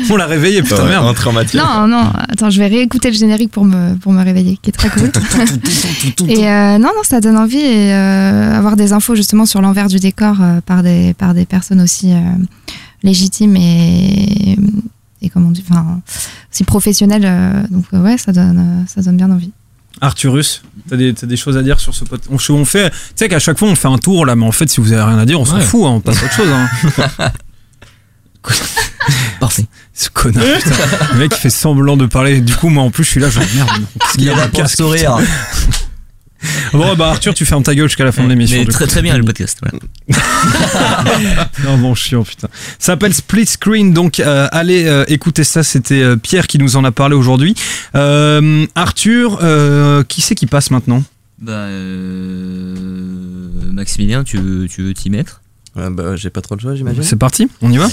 On l'a réveillé, putain Ouais, merde. Entre en matière. Non, non, attends, je vais réécouter le générique pour me, pour me réveiller, qui est très cool. et euh, non, non, ça donne envie et euh, avoir des infos justement sur l'envers du décor euh, par, des, par des personnes aussi euh, légitimes et, et comment on dit, enfin, aussi professionnelles. euh, donc ouais, ça donne, ça donne bien envie. Arthurus, t'as des, t'as des choses à dire sur ce pote on, on fait, tu sais qu'à chaque fois on fait un tour là, mais en fait si vous avez rien à dire, on s'en Ouais. fout, hein, on passe à autre chose. Hein. Parfait. Ce connard, putain. Le mec il fait semblant de parler. Du coup, moi en plus je suis là, je merde. Qu'est-ce qu'il Il y a pour casque, sourire. Bon, bah Arthur, tu fermes ta gueule jusqu'à la fin de l'émission. Très coup. très bien le podcast. Non, bon, chiant, putain. Ça s'appelle Split Screen, donc euh, allez euh, écouter ça. C'était euh, Pierre qui nous en a parlé aujourd'hui. Euh, Arthur, euh, qui c'est qui passe maintenant? Bah, euh, Maximilien, tu veux tu veux t'y mettre? Euh, bah, j'ai pas trop le choix, j'imagine. C'est parti, on y va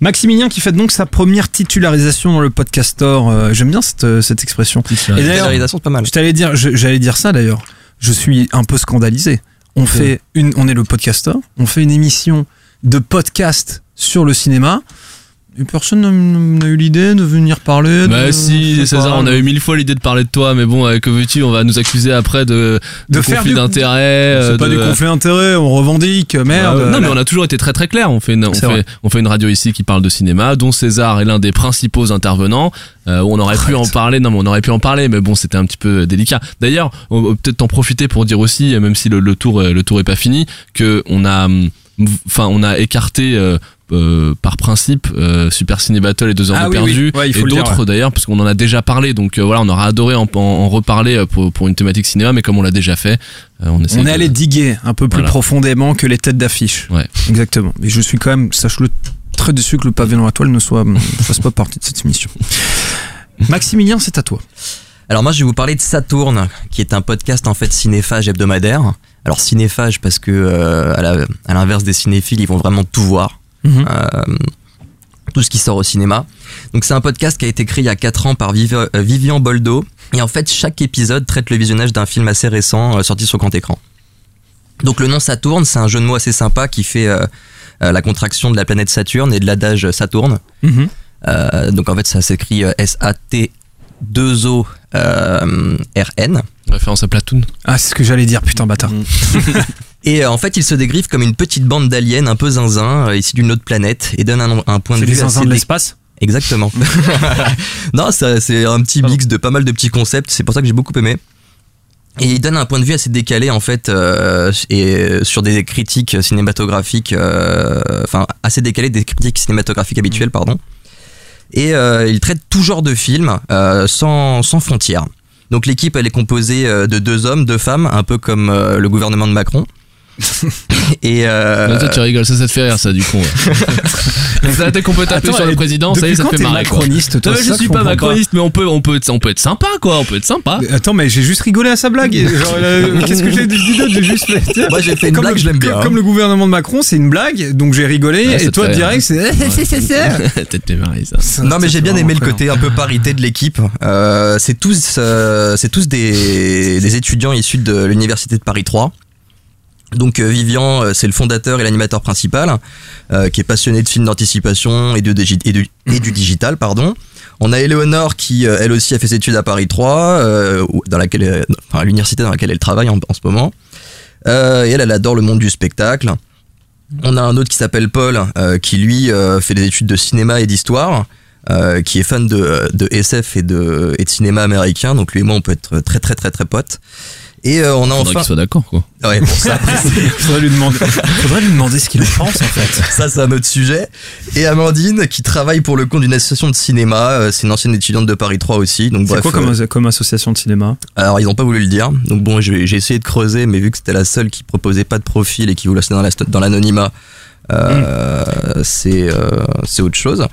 Maximilien qui fait donc sa première titularisation dans le podcastor. Euh, J'aime bien cette, euh, cette expression. Et d'ailleurs, Titularisation, c'est pas mal. je t'allais dire, j'allais dire ça d'ailleurs. Je suis un peu scandalisé. On fait une, on est le podcastor. On fait une émission de podcast sur le cinéma. Et personne n'a- eu l'idée de venir parler. Bah de- je si, César, pas. on a eu mille fois l'idée de parler de toi, mais bon, que veux-tu, on va nous accuser après de, De de faire conflit d'intérêt. C'est euh, pas du conflit d'intérêt, on revendique, merde. Ouais, non, mais on a toujours été très très clair. On fait une, on fait, vrai. on fait une radio ici qui parle de cinéma, dont César est l'un des principaux intervenants. Euh, on aurait pu en parler, non, mais on aurait pu en parler, mais bon, c'était un petit peu délicat. D'ailleurs, peut-être en profiter pour dire aussi, même si le, le tour, le tour est pas fini, que on a, enfin, on a écarté. euh, euh, par principe, euh, Super Ciné Battle et deux heures Ah de oui, perdu oui. Ouais, il faut et d'autres ouais. d'ailleurs parce qu'on en a déjà parlé donc euh, voilà on aurait adoré en, en, en reparler pour, pour une thématique cinéma mais comme on l'a déjà fait euh, on essaie On est de- allé diguer un peu plus Voilà. profondément que les têtes d'affiche. Ouais. Exactement. Mais je suis quand même, sache-le, très déçu que le pavillon à la toile ne soit, ne fasse pas partie de cette émission. Maximilien, c'est à toi. Alors moi je vais vous parler de Saturne, qui est un podcast en fait cinéphage hebdomadaire. Alors cinéphage parce que euh, à l'inverse des cinéphiles, ils vont vraiment tout voir. Mhm. Euh, tout ce qui sort au cinéma. Donc c'est un podcast qui a été créé il y a 4 ans par Viv- euh, Vivian Boldo. Et en fait chaque épisode traite le visionnage d'un film assez récent euh, sorti sur grand écran. Donc le nom Saturne, c'est un jeu de mots assez sympa qui fait euh, euh, la contraction de la planète Saturne et de l'adage Saturne. Mhm. Euh, donc en fait ça s'écrit euh, S-A-T-2-O-R-N. référence à Platoon Ah, c'est ce que j'allais dire, putain, bâtard. Et euh, en fait, il se dégriffe comme une petite bande d'aliens un peu zinzin, euh, ici d'une autre planète, et donne un, un point de C'est vue zinzins assez de l'espace Exactement. non, c'est un petit mix de pas mal de petits concepts. C'est pour ça que j'ai beaucoup aimé. Et il donne un point de vue assez décalé en fait, euh, et sur des critiques cinématographiques, euh, enfin assez décalé des critiques cinématographiques habituelles, pardon. Et euh, il traite tout genre de films sans, sans frontières. Donc l'équipe elle est composée de deux hommes, deux femmes, un peu comme le gouvernement de Macron. Et euh, Là, toi, tu rigoles, ça, ça te fait rire, ça, du coup. ouais. ça, dès qu'on peut taper Attends, sur le président, ça y est, ça te fait marrer. quoi. macroniste, toi, Non, je ça suis pas macroniste, mais on peut, on peut, être, on peut être sympa, quoi. On peut être sympa. Mais Attends, mais j'ai juste rigolé à sa blague. Genre, euh, Qu'est-ce que j'ai dit d'autre? J'ai juste fait. tiens, Moi, j'ai fait une comme blague, le- je l'aime comme- bien, hein. Comme le gouvernement de Macron, c'est une blague, donc j'ai rigolé. Ouais, et toi, direct, c'est. c'est ça. Marrer, ça. Non mais j'ai bien aimé le côté un peu parité de l'équipe. Euh, c'est tous, euh, c'est tous des, des étudiants issus de l'université de Paris 3. Donc euh, Vivian, euh, c'est le fondateur et l'animateur principal, euh, qui est passionné de films d'anticipation et, de digi- et, du- et du digital, pardon. On a Éléonore qui, elle aussi, a fait ses études à Paris 3, euh, où- dans laquelle, elle- enfin, à l'université dans laquelle elle travaille en, en ce moment. Et elle, elle adore le monde du spectacle. On a un autre qui s'appelle Paul, qui lui fait des études de cinéma et d'histoire, qui est fan de, de SF et de, et de cinéma américain. Donc lui et moi, on peut être très très très très potes. Et euh, on a Faudrait enfin. qu'il soit d'accord, quoi. Ouais, bon, ça, après, c'est- Faudrait lui demander. Faudrait lui demander ce qu'il en pense, en fait. ça c'est un autre sujet. Et Amandine, qui travaille pour le compte d'une association de cinéma. euh, c'est une ancienne étudiante de Paris 3 aussi. Donc C'est bref. quoi comme, euh, comme association de cinéma? Alors ils n'ont pas voulu le dire. Donc bon, j'ai j'ai essayé de creuser, mais vu que c'était la seule qui proposait pas de profil et qui voulait rester dans la- dans l'anonymat, euh, c'est euh, c'est autre chose.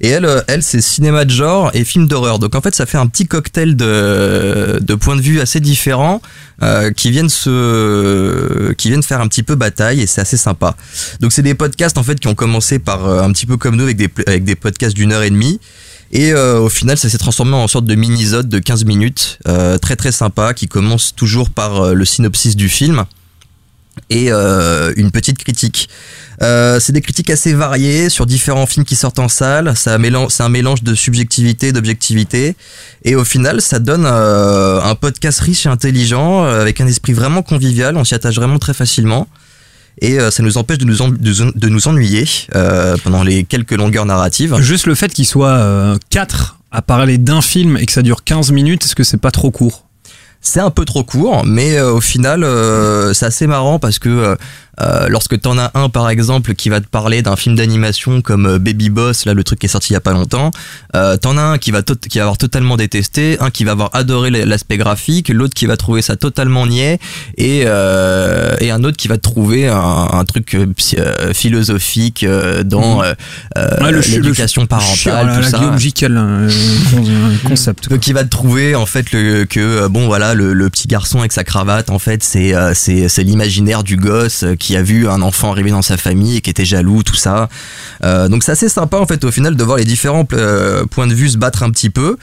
Et elle, euh, elle c'est cinéma de genre et film d'horreur. Donc en fait, ça fait un petit cocktail de, de points de vue assez différents euh, qui viennent se qui viennent faire un petit peu bataille et c'est assez sympa. Donc c'est des podcasts en fait qui ont commencé par euh, un petit peu comme nous avec des avec des podcasts d'une heure et demie. Et euh, au final, ça s'est transformé en sorte de mini-zode de 15 minutes, euh, très très sympa, qui commence toujours par le synopsis du film et euh, une petite critique. Euh, c'est des critiques assez variées sur différents films qui sortent en salle. C'est un mélange de subjectivité, d'objectivité, et au final, ça donne euh, un podcast riche et intelligent avec un esprit vraiment convivial. On s'y attache vraiment très facilement. Et ça nous empêche de nous, de, de nous ennuyer pendant les quelques longueurs narratives. Juste le fait qu'il soit 4 à parler d'un film et que ça dure 15 minutes, est-ce que c'est pas trop court? C'est un peu trop court, mais euh, au final, euh, c'est assez marrant parce que euh, lorsque t'en as un, par exemple, qui va te parler d'un film d'animation comme euh, Baby Boss, là, le truc qui est sorti il y a pas longtemps, euh, t'en as un qui va, qui va avoir totalement détesté, un qui va avoir adoré l'aspect graphique, l'autre qui va trouver ça totalement niais, et, euh, et un autre qui va trouver un, un truc philosophique dans Ouais, le le l'éducation parentale, la, tout la ça. Guillaume concept. Donc il va te trouver en fait le, que euh, bon voilà le, le petit garçon avec sa cravate en fait c'est c'est c'est l'imaginaire du gosse qui qui a vu un enfant arriver dans sa famille et qui était jaloux, tout ça. Euh, donc c'est assez sympa en fait au final de voir les différents euh, points de vue se battre un petit peu.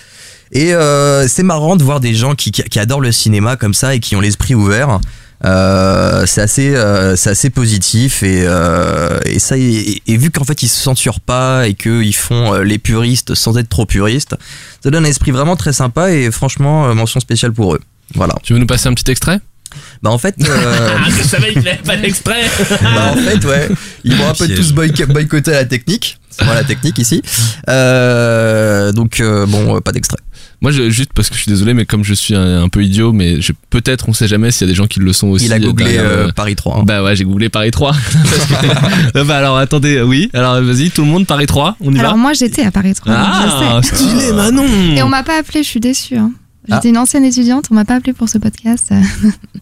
Et euh, c'est marrant de voir des gens qui, qui, adorent le cinéma comme ça et qui ont l'esprit ouvert. C'est assez, c'est assez positif et, et ça et, vu qu'en fait ils se censurent pas et qu'ils font les puristes sans être trop puristes, ça donne un esprit vraiment très sympa et franchement mention spéciale pour eux. Voilà. Tu veux nous passer un petit extrait? Bah en fait, euh, Ah, je savais qu'il avait pas d'extrait bah en fait ouais, ils vont un peu tous boyc- boycotter la technique. C'est moi la technique ici. Euh, donc euh, bon, euh, pas d'extrait. Moi, je, juste parce que je suis désolé, mais comme je suis un, un peu idiot, mais peut-être, on sait jamais s'il y a des gens qui le sont aussi. Il a googlé derrière, euh, Paris 3. hein. Bah ouais, j'ai googlé Paris 3. Parce que- bah alors attendez, oui. Alors vas-y, tout le monde Paris 3, on y Alors va. moi j'étais à Paris 3. donc ah, stylé, Manon. Et on m'a pas appelé, je suis déçue. hein. Ah. J'étais une ancienne étudiante, on m'a pas appelé pour ce podcast.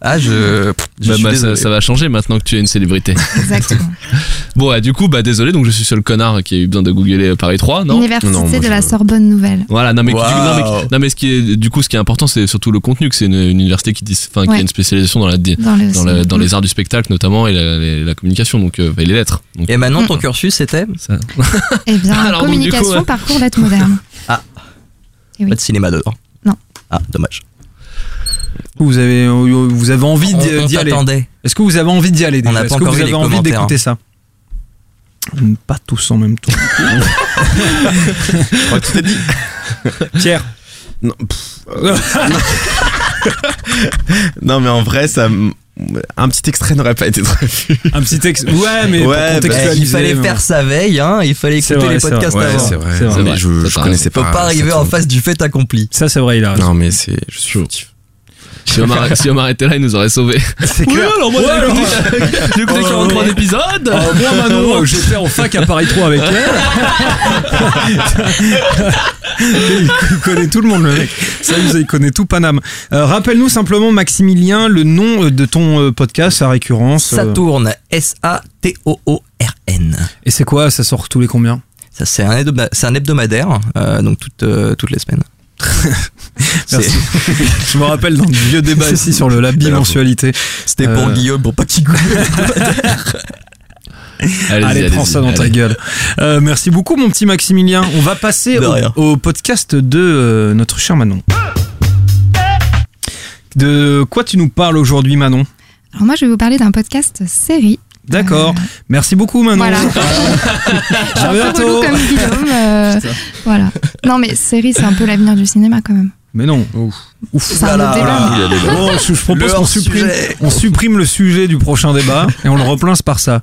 Ah je, je Bah, bah, ça, va changer maintenant que tu es une célébrité. Exactement. bon, ouais, du coup, bah désolé, donc je suis seul connard qui a eu besoin de googler Paris 3, non? Université Non, moi, de la Sorbonne Nouvelle. Voilà, non mais, Wow. non, mais, non, mais ce qui est du coup ce qui est important c'est surtout le contenu que c'est une, une université qui dis- enfin qui Ouais. a une spécialisation dans la Dans, le dans, la- dans les arts du spectacle notamment et la, les- la communication donc euh, et les lettres. Donc, Et maintenant ton cursus c'était? Ça- Eh bien, Alors, donc, communication, coup, ouais. parcours, lettres modernes. Ah. Et oui. pas de cinéma dedans. Ah dommage. Vous avez, vous avez envie d'y aller. Est-ce que vous avez envie d'y aller On déjà? Est-ce que vous avez envie d'écouter ça? Pas tous en même temps. Je crois que tu t'es dit. Pierre. Non, pff, non, mais en vrai, ça. Un petit extrait n'aurait pas été très vu. Un petit texte. Ouais, mais Ouais, pour bah, contextualiser. il fallait faire sa veille, hein. Il fallait écouter vrai, les podcasts. Ouais, avant. c'est vrai. C'est vrai. Mais je, je Ça, connaissais Faut pas. pas arriver en face du fait accompli. Ça, c'est vrai, il a raison. Non, mais c'est. Je suis fautif. Si Omar, si Omar était là, il nous aurait sauvés. C'est clair. alors moi Ouais, j'ai écouté, j'ai écouté Oh, 43 ouais. épisodes. Moi, Manon, euh, j'étais en fac à Paris 3 avec elle. il, connaît tout le monde, le mec. Ça, il connaît tout Paname. Euh, Rappelle-nous simplement, Maximilien, le nom euh, de ton euh, podcast à récurrence. euh, Saturne, S-A-T-O-O-R-N. Et c'est quoi? Ça sort tous les combien? Ça, c'est un, hebdoma- c'est un hebdomadaire, euh, donc toutes, euh, toutes les semaines. Merci. Je me rappelle dans le vieux débat ici sur le la bimensualité. C'était pour Euh, Guillaume, pour pas qu'il goûte. Allez, Allez, prends ça dans ta gueule. Euh, merci beaucoup, mon petit Maximilien. On va passer au podcast de euh, notre cher Manon. De quoi tu nous parles aujourd'hui, Manon? Alors moi, je vais vous parler d'un podcast série. D'accord. Merci beaucoup, Manon. Voilà. à Un peu bientôt. relou comme Guillaume. euh, voilà. Non, mais série, c'est un peu l'avenir du cinéma quand même. Mais non. Ouf. Débat. Bon, je, je propose qu'on supprime, on supprime le sujet du prochain débat et on le replace par ça.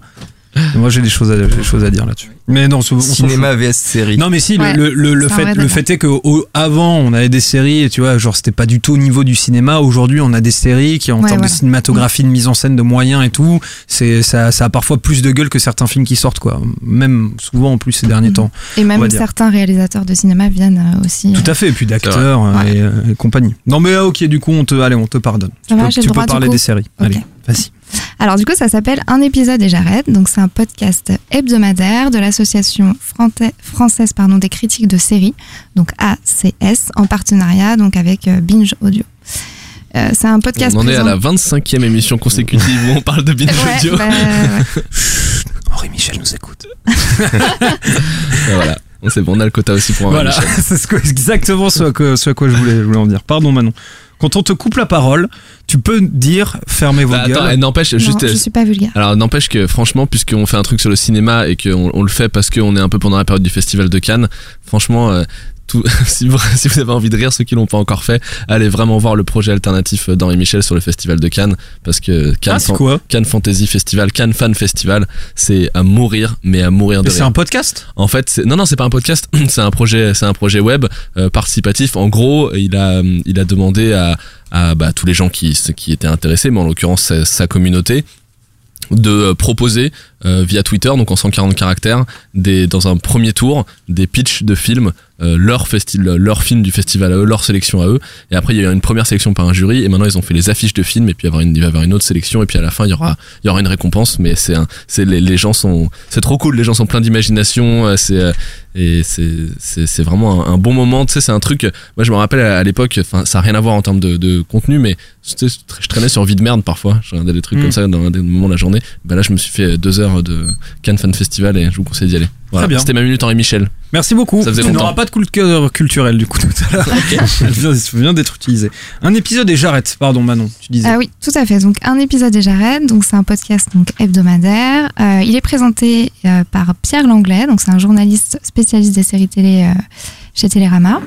Moi, j'ai des choses à, j'ai des choses à dire là-dessus. Mais non, on. Cinéma vs série. Non mais si Ouais, le, fait le fait est que au- avant on avait des séries et tu vois genre c'était pas du tout au niveau du cinéma aujourd'hui on a des séries qui en Ouais, termes voilà. de cinématographie de mise en scène de moyens et tout c'est ça, ça a parfois plus de gueule que certains films qui sortent quoi même souvent en plus ces derniers Mhm. temps Et même certains réalisateurs de cinéma viennent euh, aussi. tout à fait et puis d'acteurs euh, Ouais. et, euh, et compagnie non mais ah, ok du coup on te allez on te pardonne Ça tu va, peux, tu parler coup des séries allez vas-y Alors du coup, ça s'appelle Un épisode et j'arrête. Donc c'est un podcast hebdomadaire de l'association française pardon, des critiques de séries, donc ACS, en partenariat donc avec euh, Binge Audio. Euh, c'est un podcast. On en est à la 25e émission consécutive où on parle de Binge Ouais, Audio. bah, ouais. Henri Michel nous écoute voilà. On sait bon, on a le quota aussi pour un voilà c'est exactement ce à quoi, ce à quoi je voulais je voulais en dire pardon Manon quand on te coupe la parole tu peux dire fermez vos Bah, gueules attends, n'empêche, Non, juste. je suis pas vulgaire. Alors n'empêche que franchement, puisqu'on fait un truc sur le cinéma et qu'on on le fait parce qu'on est un peu pendant la période du festival de Cannes, franchement, euh, tout, si, vous, si vous avez envie de rire, ceux qui l'ont pas encore fait, allez vraiment voir le projet alternatif d'Henri Michel sur le festival de Cannes parce que Cannes, ah Fan- quoi Cannes Fantasy Festival, Cannes Fan Festival, c'est à mourir, mais à mourir de Mais c'est un podcast En fait, non, non, c'est pas un podcast, c'est un projet, c'est un projet web euh, participatif. En gros, il a, il a demandé à, à bah, tous les gens qui, qui étaient intéressés, mais en l'occurrence sa, sa communauté, de euh, proposer euh, via Twitter, donc en 140 caractères, des, dans un premier tour, des pitchs de films, euh, leur, festi leur film du festival à eux, leur sélection à eux. Et après, il y a eu une première sélection par un jury, et maintenant ils ont fait les affiches de films, et puis il va y avoir une, il va y avoir une autre sélection, et puis à la fin, il y aura, il y aura une récompense. Mais c'est un, c'est les, les gens sont, c'est trop cool, les gens sont pleins d'imagination, euh, c'est, euh, et c'est, vraiment un, un bon moment. Tu sais, c'est un truc. Moi, je me rappelle à, à l'époque, enfin, ça a rien à voir en termes de, de contenu, mais tu sais, je traînais sur vie de merde parfois. Je regardais des trucs Mm. comme ça dans des moments de la journée. Bah là, je me suis fait deux heures de Cannes Fan Festival, et je vous conseille d'y aller. Voilà. Très bien. C'était ma minute Henri Michel. Merci beaucoup. Ça faisait On n'aura pas de coup de cœur culturel du coup tout à l'heure. Elle vient, d'être utilisée. Un épisode et j'arrête. Pardon Manon, tu disais. Ah oui, tout à fait. Donc un épisode et j'arrête. Donc c'est un podcast donc hebdomadaire. Euh, il est présenté euh, par Pierre Langlais. Donc c'est un journaliste spécialiste des séries télé euh, chez Télérama.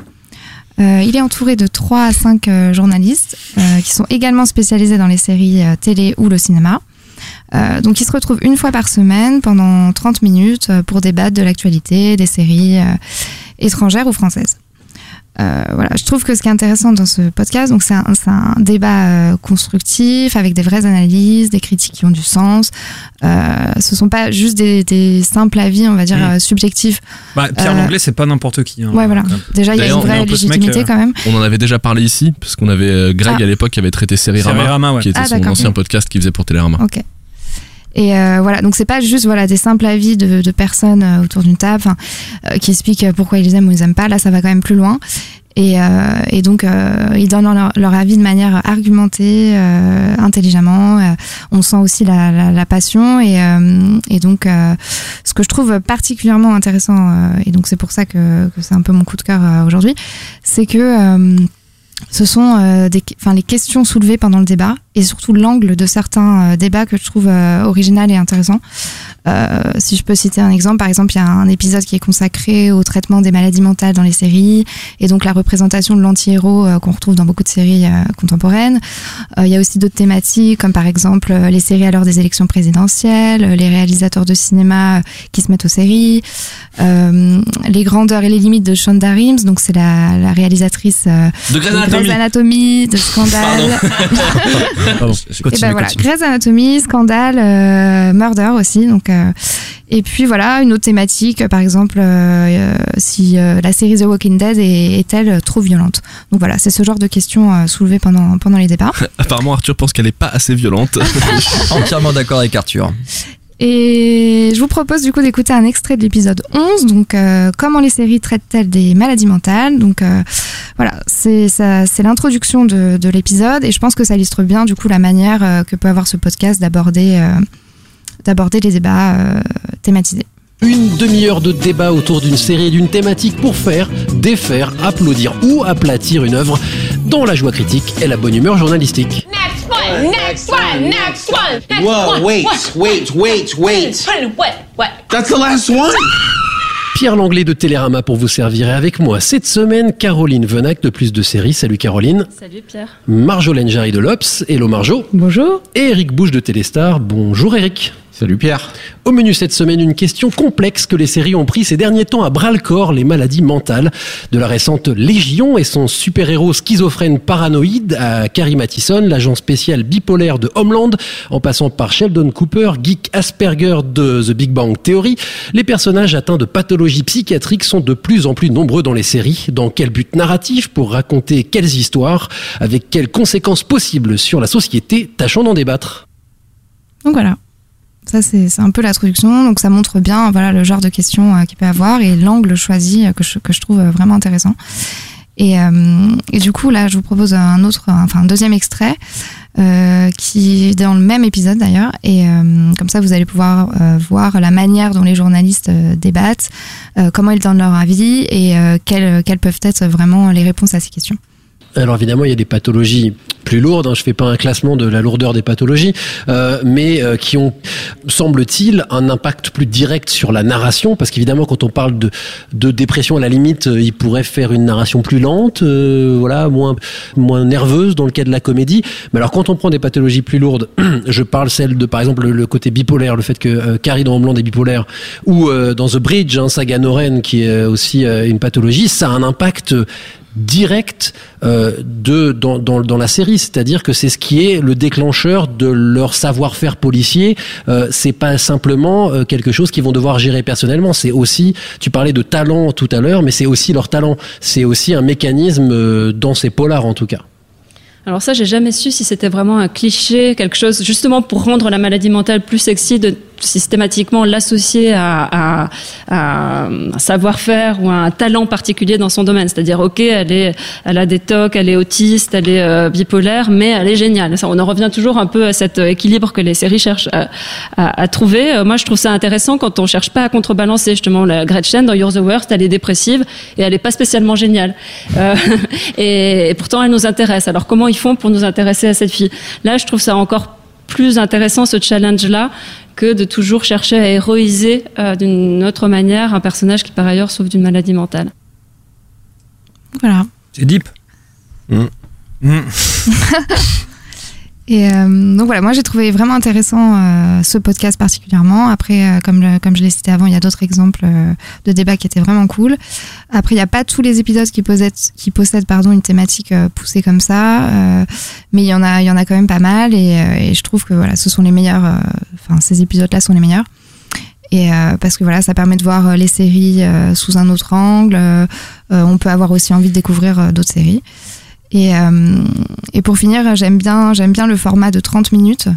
Euh, il est entouré de 3 à 5 euh, journalistes euh, qui sont également spécialisés dans les séries euh, télé ou le cinéma. Euh, donc ils se retrouvent une fois par semaine pendant 30 minutes euh, pour débattre de l'actualité des séries euh, étrangères ou françaises. Euh, voilà, je trouve que ce qui est intéressant dans ce podcast, donc c'est un, débat euh, constructif avec des vraies analyses, des critiques qui ont du sens. Euh, ce sont pas juste des, des simples avis, on va dire Mm. euh, subjectifs. Bah, Pierre Euh, Langlais, c'est pas n'importe qui. hein. Ouais, voilà. Déjà, il y a une vraie un mec, légitimité quand même. On en avait déjà parlé ici, parce qu'on avait euh, Greg Ah. à l'époque qui avait traité Sérirama, ouais. qui était Ah, son ancien podcast qu'il faisait pour Télérama. Ok. Et euh, voilà, donc c'est pas juste voilà des simples avis de, de personnes euh, autour d'une table euh, qui expliquent pourquoi ils aiment ou ils aiment pas. Là, ça va quand même plus loin. Et, euh, et donc, euh, ils donnent leur, avis de manière argumentée, euh, intelligemment. Euh, on sent aussi la, la, la passion. Et, euh, et donc, euh, ce que je trouve particulièrement intéressant, euh, et donc c'est pour ça que, que c'est un peu mon coup de cœur euh, aujourd'hui, c'est que euh, ce sont euh, des, les questions soulevées pendant le débat et surtout l'angle de certains euh, débats que je trouve euh, original et intéressant. Euh, si je peux citer un exemple, par exemple, il y a un épisode qui est consacré au traitement des maladies mentales dans les séries et donc la représentation de l'anti-héros euh, qu'on retrouve dans beaucoup de séries euh, contemporaines. Euh, il y a aussi d'autres thématiques comme par exemple les séries à l'heure des élections présidentielles, les réalisateurs de cinéma qui se mettent aux séries, euh, les grandeurs et les limites de Shonda Rhimes, donc c'est la, la réalisatrice De Grey's Anatomy. Grey's Anatomy, de Scandale. Pardon. Et ben voilà, Grey's Anatomy, Scandale, euh, Murder aussi. Donc, euh, et puis voilà, une autre thématique, par exemple, euh, euh, si euh, la série The Walking Dead est- est-elle trop violente? Donc voilà, c'est ce genre de questions euh, soulevées pendant, pendant les débats. Apparemment, Arthur pense qu'elle est pas assez violente. Entièrement d'accord avec Arthur. Et je vous propose du coup d'écouter un extrait de l'épisode 11, donc euh, comment les séries traitent-elles des maladies mentales? Donc euh, voilà, c'est l'introduction de, de l'épisode et je pense que ça illustre bien du coup la manière euh, que peut avoir ce podcast d'aborder euh, les débats euh, thématisés. Une demi-heure de débat autour d'une série et d'une thématique pour faire, défaire, applaudir ou aplatir une œuvre dans la joie critique et la bonne humeur journalistique. Next one, next one, next one, next Whoa, one. wait, What? wait, wait, wait. What? What? That's the last one. Pierre Langlais de Télérama pour vous servir et avec moi cette semaine Caroline Venac de Plus de Séries. Salut Caroline. Salut Pierre. Marjolaine Jarry de l'Obs. Hello Marjo. Bonjour. Et Eric Bouche de Téléstar. Bonjour Eric. Salut Pierre. Au menu cette semaine, une question complexe que les séries ont pris ces derniers temps à bras le corps, les maladies mentales. De la récente Légion et son super-héros schizophrène paranoïde à Carrie Mathison, l'agent spécial bipolaire de Homeland, en passant par Sheldon Cooper, geek Asperger de The Big Bang Theory, les personnages atteints de pathologies psychiatriques sont de plus en plus nombreux dans les séries. Dans quel but narratif Pour raconter quelles histoires Avec quelles conséquences possibles sur la société Tâchons d'en débattre. Donc voilà. Ça, c'est un peu l'introduction. Donc, ça montre bien voilà, le genre de questions euh, qu'il peut avoir et l'angle choisi euh, que je, que je trouve euh, vraiment intéressant. Et, euh, et du coup, là, je vous propose un autre, enfin, un deuxième extrait qui est dans le même épisode d'ailleurs. Et comme ça, vous allez pouvoir voir la manière dont les journalistes débattent, comment ils donnent leur avis et quelles peuvent être vraiment les réponses à ces questions. Alors évidemment, il y a des pathologies plus lourdes. Hein. Je fais pas un classement de la lourdeur des pathologies, euh, mais euh, qui ont, semble-t-il, un impact plus direct sur la narration. Parce qu'évidemment, quand on parle de, de dépression, à la limite, euh, il pourrait faire une narration plus lente, euh, voilà, moins moins nerveuse dans le cas de la comédie. Mais alors, quand on prend des pathologies plus lourdes, je parle celle de, par exemple, le, côté bipolaire, le fait que Carrie dans Homeland est bipolaire, ou dans The Bridge, hein, Saga Noren, qui est aussi une pathologie, ça a un impact direct euh, de dans, dans, la série, c'est-à-dire que c'est ce qui est le déclencheur de leur savoir-faire policier. Euh, c'est pas simplement euh, quelque chose qu'ils vont devoir gérer personnellement. C'est aussi, tu parlais de talent tout à l'heure, mais c'est aussi leur talent. C'est aussi un mécanisme euh, dans ces polars en tout cas. Alors ça, j'ai jamais su si c'était vraiment un cliché, quelque chose justement pour rendre la maladie mentale plus sexy, de systématiquement l'associer à, un savoir-faire ou à un talent particulier dans son domaine. C'est-à-dire, ok, elle est, elle a des tocs, elle est autiste, elle est euh, bipolaire, mais elle est géniale. On en revient toujours un peu à cet euh, équilibre que les séries cherchent à, trouver. Euh, moi, je trouve ça intéressant quand on cherche pas à contrebalancer justement la Gretchen dans You're the Worst. Elle est dépressive et elle est pas spécialement géniale. Et, et pourtant, elle nous intéresse. Alors, comment ils font pour nous intéresser à cette fille? Là, je trouve ça encore plus intéressant ce challenge-là que de toujours chercher à héroïser euh, d'une autre manière un personnage qui par ailleurs souffre d'une maladie mentale. Voilà. C'est deep. Mm. Mm. Et euh, donc voilà, moi j'ai trouvé vraiment intéressant euh, ce podcast particulièrement. Après, euh, comme, le- comme je l'ai cité avant, il y a d'autres exemples euh, de débats qui étaient vraiment cool. Après, il n'y a pas tous les épisodes qui possèdent, pardon, une thématique euh, poussée comme ça, euh, mais il y en a, il y en a quand même pas mal. Et, et je trouve que voilà, ce sont les meilleurs. Enfin, ces épisodes-là sont les meilleurs. Et euh, parce que voilà, ça permet de voir les séries euh, sous un autre angle. Euh, on peut avoir aussi envie de découvrir d'autres séries. Et, euh, et pour finir, j'aime bien, j'aime bien le format de 30 minutes,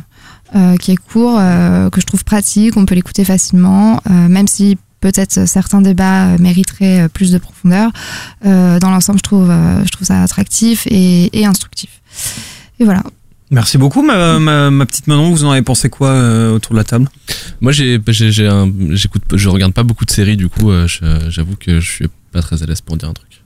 euh, qui est court, euh, que je trouve pratique, on peut l'écouter facilement, euh, même si peut-être certains débats mériteraient plus de profondeur. Euh, dans l'ensemble, je trouve, je trouve ça attractif et, et instructif. Et voilà. Merci beaucoup, ma, ma, ma petite Manon. Vous en avez pensé quoi euh, autour de la table? Moi, j'ai, j'ai, j'ai un- j'écoute, je regarde pas beaucoup de séries, du coup, euh, j'avoue que je suis pas très à l'aise pour dire un truc.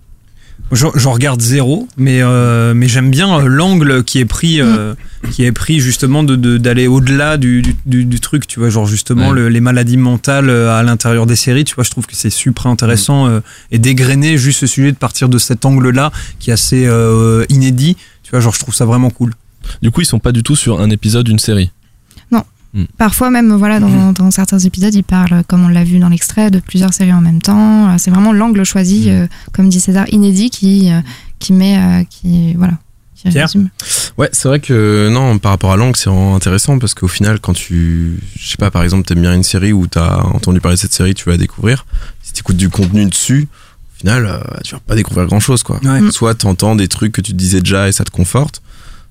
J'en regarde zéro, mais, euh, mais j'aime bien euh, l'angle qui est pris, euh, qui est pris justement de- d'aller au-delà du, du, du- du truc, tu vois, genre justement Ouais. le- les maladies mentales à l'intérieur des séries, tu vois, je trouve que c'est super intéressant euh, et dégrainer juste ce sujet de partir de cet angle-là qui est assez inédit, tu vois, genre je trouve ça vraiment cool. Du coup, ils sont pas du tout sur un épisode d'une série. Hmm. Parfois même, voilà, dans, dans certains épisodes, ils parlent, comme on l'a vu dans l'extrait, de plusieurs séries en même temps. Euh, C'est vraiment l'angle choisi, euh, comme dit César, inédit, qui, euh, qui met, euh, qui, voilà, qui Pierre résume. Ouais, c'est vrai que non, par rapport à l'angle, c'est vraiment intéressant parce qu'au final, quand tu, je sais pas, par exemple, t'aimes bien une série ou t'as entendu parler de cette série, tu vas la découvrir. Si t'écoutes du contenu dessus, au final, euh, tu vas pas découvrir grand chose, quoi. Ouais. Mm. Soit t'entends des trucs que tu te disais déjà et ça te conforte,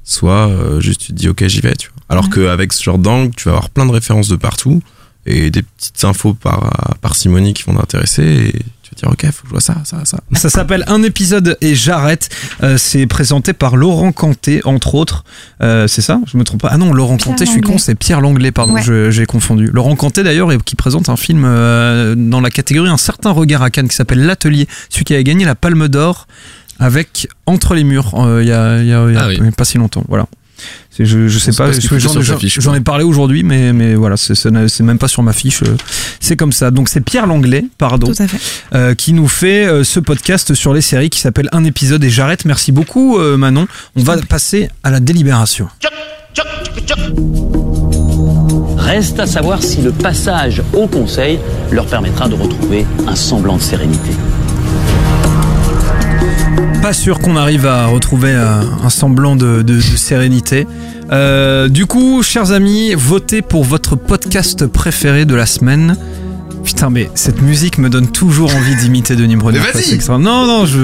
soit euh, juste tu te dis ok, j'y vais, tu vois. Alors Ouais. qu'avec ce genre d'angle, tu vas avoir plein de références de partout et des petites infos par, par Simonie qui vont t'intéresser et tu vas dire ok, faut que je vois ça, ça, ça. Ça s'appelle Un épisode et j'arrête. Euh, c'est présenté par Laurent Canté, entre autres. Euh, c'est ça? Je me trompe pas Ah non, Laurent Pierre Canté, je suis con, c'est Pierre Langlais, pardon, Ouais. j'ai confondu. Laurent Canté d'ailleurs, et qui présente un film euh, dans la catégorie Un certain regard à Cannes qui s'appelle L'Atelier, celui qui a gagné la Palme d'Or avec Entre les murs euh, il y a, il y a- il y a Ah oui. pas si longtemps. Voilà. Je, je sais pas, j'en ai parlé aujourd'hui, mais, mais voilà, c'est même pas sur ma fiche. euh, C'est comme ça. Donc c'est Pierre Langlais, pardon euh, qui nous fait euh, ce podcast sur les séries qui s'appelle Un épisode et j'arrête. Merci beaucoup euh, Manon. On va passer à la délibération. Reste à savoir si le passage au Conseil leur permettra de retrouver un semblant de sérénité. Pas sûr qu'on arrive à retrouver euh, un semblant de, de- de sérénité. Euh, du coup, chers amis, votez pour votre podcast préféré de la semaine. Putain, mais cette musique me donne toujours envie d'imiter Denis Brunner. Mais vas-y. C'est extra- Non, non, je.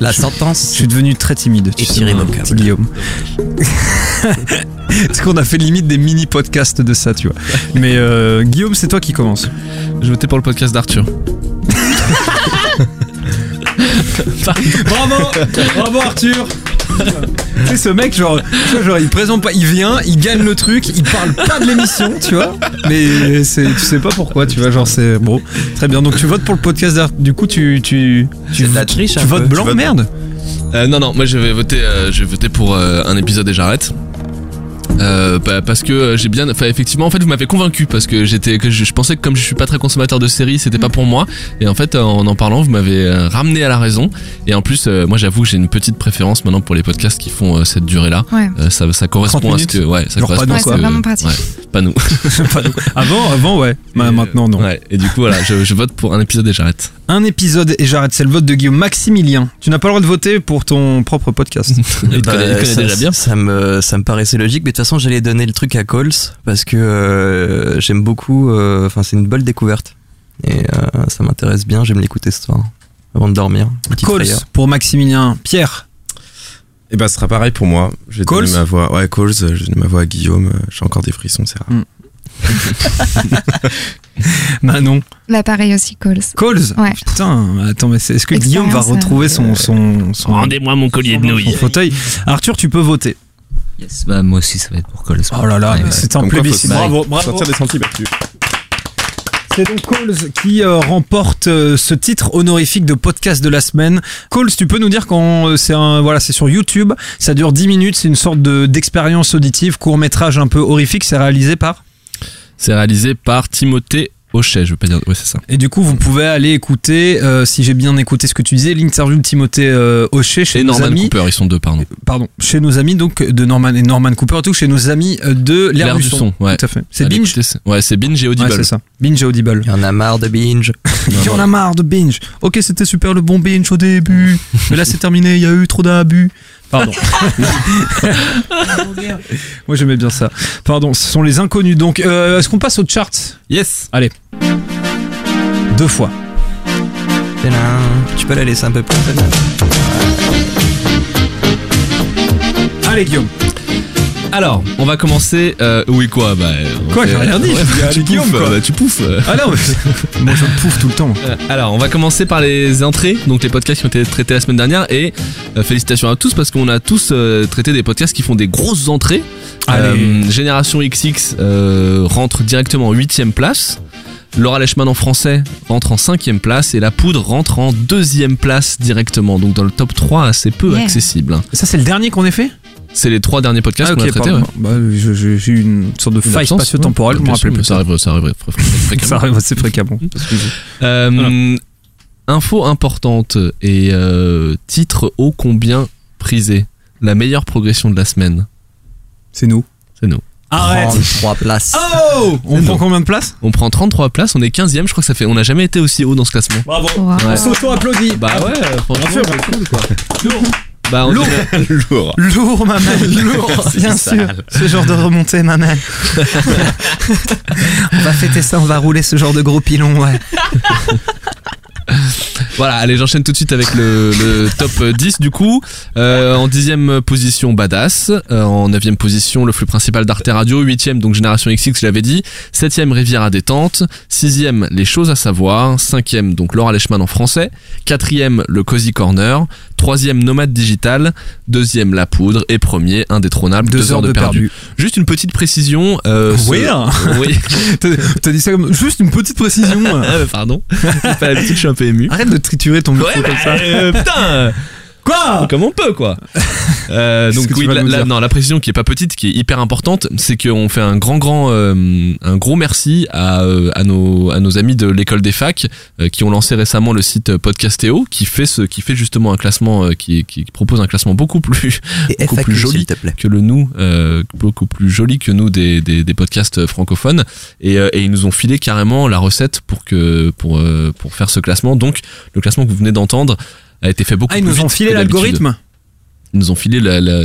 La je- sentence. Je suis devenu très timide. Tu sais, Étirez mon. Guillaume. Parce qu'on a fait limite des mini podcasts de ça, tu vois. Mais euh, Guillaume, c'est toi qui commence. Je votais pour le podcast d'Arthur. Bravo, bravo Arthur. tu sais ce mec genre, tu vois, genre il présente pas, il vient, il gagne le truc, il parle pas de l'émission, tu vois. Mais c'est, tu sais pas pourquoi, tu vois, genre c'est bon, très bien. Donc tu votes pour le podcast d'Arthur. Du coup tu tu tu, la triche, tu votes peu. blanc, Tu votes- merde. Euh, non, non, moi je vais voter, euh, je vais voter pour euh, un épisode et j'arrête. Euh, bah, parce que euh, j'ai bien, enfin effectivement, en fait, vous m'avez convaincu parce que j'étais, que je, je pensais que comme je suis pas très consommateur de séries, c'était pas pour moi. Et en fait, en en parlant, vous m'avez euh, ramené à la raison. Et en plus, euh, moi, j'avoue que j'ai une petite préférence maintenant pour les podcasts qui font euh, cette durée-là. Ouais. Euh, ça, ça correspond 30 à ce que, ouais, ça correspond à ce que- C'est vraiment pratique. ouais. Pas nous. Pas nous. Avant, avant, ouais. Bah, maintenant, non. Ouais. Et du coup, voilà, je, je vote pour un épisode et j'arrête. Un épisode et j'arrête, c'est le vote de Guillaume Maximilien. Tu n'as pas le droit de voter pour ton propre podcast. Il te Bah, connaît, il te connaît ça, déjà bien. Ça me, ça me paraissait logique, mais de toute façon, j'allais donner le truc à Coles parce que euh, j'aime beaucoup. euh, Enfin, c'est une bonne découverte et euh, ça m'intéresse bien. J'aime l'écouter ce soir avant de dormir. Coles pour Maximilien. Pierre. Et bah, ce sera pareil pour moi. Coles donner ma voix. Ouais, Coles, je vais donner ma voix à Guillaume. J'ai encore des frissons, c'est rare. Manon. Bah pareil aussi, Coles. Coles Ouais. Putain, attends, mais c'est- est-ce que Guillaume va euh, retrouver son, son, son, Rendez-moi mon collier de son nouilles. fauteuil Arthur, tu peux voter. Yes, bah moi aussi ça va être pour Coles. Oh là là, Ouais, mais ouais. c'est un plébiscite. Bravo, bravo. Sortir des sentiers battus. C'est donc Coles qui euh, remporte euh, ce titre honorifique de podcast de la semaine. Coles, tu peux nous dire quand euh, c'est un voilà, c'est sur YouTube, ça dure 10 minutes, c'est une sorte de d'expérience auditive, court-métrage un peu horrifique, c'est réalisé par? C'est réalisé par Timothée Hochet, je veux pas dire. Ouais, c'est ça. Et du coup, vous pouvez aller écouter euh, si j'ai bien écouté ce que tu disais, l'interview de Timothée euh, Hochet chez Et nos Norman amis Cooper, ils sont deux, pardon. pardon, chez nos amis donc de Norman et Norman Cooper et tout chez nos amis euh, de l'air L'air du, du son. son, ouais. Tout à fait. C'est Allez, Binge. écoutez, Ouais, c'est Binge et Audible. Ouais, c'est ça. Binge et Audible. Il y en a marre de binge. Il y en a marre de binge. Ok, c'était super le bon binge au début. Mais là, c'est terminé. Il y a eu trop d'abus. Pardon. Moi, j'aimais bien ça. Pardon, ce sont les inconnus. Donc, euh, est-ce qu'on passe aux charts? Yes. Allez. Deux fois. Tu peux la laisser un peu plus. Allez, Guillaume. Alors, on va commencer. Euh, oui, quoi Bah. on Quoi, j'ai rien dit. Ouais, tu Guillaume, pouffes, quoi. bah, tu pouffes. euh. Ah non, mais- moi, je pouffe tout le temps. Euh, Alors, on va commencer par les entrées, donc les podcasts qui ont été traités la semaine dernière. Et euh, félicitations à tous parce qu'on a tous euh, traité des podcasts qui font des grosses entrées. Allez. Euh, Génération XX euh, rentre directement en 8ème place. Laura Lechman en français rentre en 5ème place et La Poudre rentre en 2ème place directement. Donc dans le top 3, assez peu Yeah. accessible. Ça, c'est le dernier qu'on ait fait? C'est les trois derniers podcasts Ah, qu'on a ok, traités. ouais. Bah, j'ai eu une sorte de Une faille spatio-temporelle, ouais. je me plus. Ça arrive, ça arrive fr- fr- fréquemment. Ça arrive assez fréquemment. Euh, Info importante et euh, titre ô combien prisé. La meilleure progression de la semaine. C'est nous. C'est nous. Arrête 33 places. Oh On prend combien de places On prend 33 places, on est 15ème, je crois que ça fait. On n'a jamais été aussi haut dans ce classement. Bravo. Wow. Ouais. On s'auto-applaudit. Bah ouais, franchement, Bien sûr. c'est cool quoi. Bah, on Lourd. dirait- Lourd. Lourd, ma mère, lourd, bien sûr. Ce genre de remontée, ma mère. on va fêter ça, on va rouler ce genre de gros pilon, ouais. Voilà, allez, j'enchaîne tout de suite avec le, le top 10 du coup. Euh, en dixième position, Badass. Euh, en neuvième position, le flux principal d'Arte Radio. Huitième, donc Génération XX, je l'avais dit. Septième, Riviera Détente. Sixième, Les choses à savoir. Cinquième, donc Laura Lechman en français. Quatrième, le Cozy Corner. Troisième, Nomade Digital. Deuxième, La Poudre. Et premier, Indétrônable, deux, heures, de, perdu. Juste une petite précision. Euh, ce- Oui, hein. Oui. T'as dit ça comme juste une petite précision. Ah, pardon. Pas l'habitude, je suis un peu ému. Arrête de triturer ton micro Ouais, comme bah, ça. euh, putain Quoi Comme on peut, quoi. Euh, donc oui, la, non, la précision qui est pas petite, qui est hyper importante, c'est qu'on fait un grand, grand, euh, un gros merci à, euh, à nos, à nos amis de l'école des facs euh, qui ont lancé récemment le site Podcastéo, qui fait ce, qui fait justement un classement, euh, qui, qui propose un classement beaucoup plus, Et beaucoup FAQ, plus joli s'il te plaît. que le nous, euh, beaucoup plus joli que nous des, des, des podcasts francophones. Et, euh, et ils nous ont filé carrément la recette pour que, pour, euh, pour faire ce classement. Donc, le classement que vous venez d'entendre a été fait beaucoup Ah, ils plus nous ont filé l'algorithme Ils nous ont filé la- la-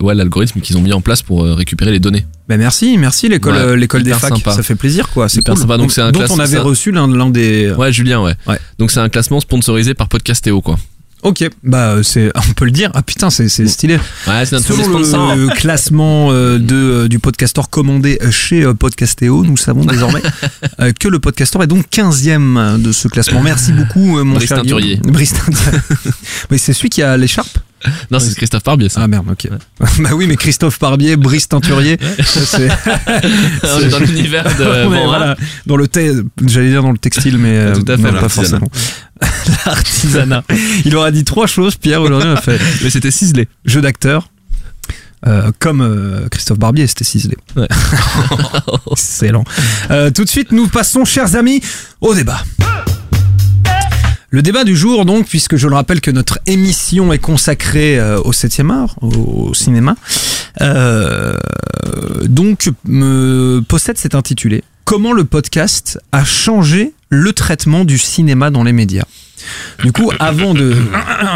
ouais, l'algorithme qu'ils ont mis en place pour euh, récupérer les données. Ben merci, merci l'école Ouais, euh, l'école des facs, sympa. ça fait plaisir quoi, c'est cool. sympa, donc c'est un dont on avait reçu l'un l'un des Ouais, Julien, ouais. Ouais. Donc c'est un classement sponsorisé par Podcastéo, quoi. OK, bah euh, c'est on peut le dire. Ah putain, c'est c'est stylé. Ouais, c'est notre Selon sponsor. le classement euh, de, euh, du podcastor commandé chez euh, Podcastéo, nous savons désormais que le podcastor est donc 15e de ce classement. Merci beaucoup, mon Brice cher Guillaume. Brice Teinturier. Mais c'est celui qui a l'écharpe Non, c'est Christophe Barbier, ça. Ah merde, ok. bah oui, mais Christophe Barbier, Brice Teinturier, c'est. On est dans l'univers de voilà, dans le te- j'allais dire dans le textile, mais euh, Tout à fait, non, pas forcément. L'artisanat. Il aura dit trois choses, Pierre, aujourd'hui, a fait Mais c'était ciselé. jeu d'acteur. euh, comme euh, Christophe Barbier, c'était ciselé. Ouais. Excellent. Euh, tout de suite, nous passons, chers amis, au débat. Le débat du jour, donc, puisque je le rappelle que notre émission est consacrée euh, au 7e art, au, cinéma, Euh, donc, me possède cet intitulé. Comment le podcast a changé le traitement du cinéma dans les médias? Du coup, avant de,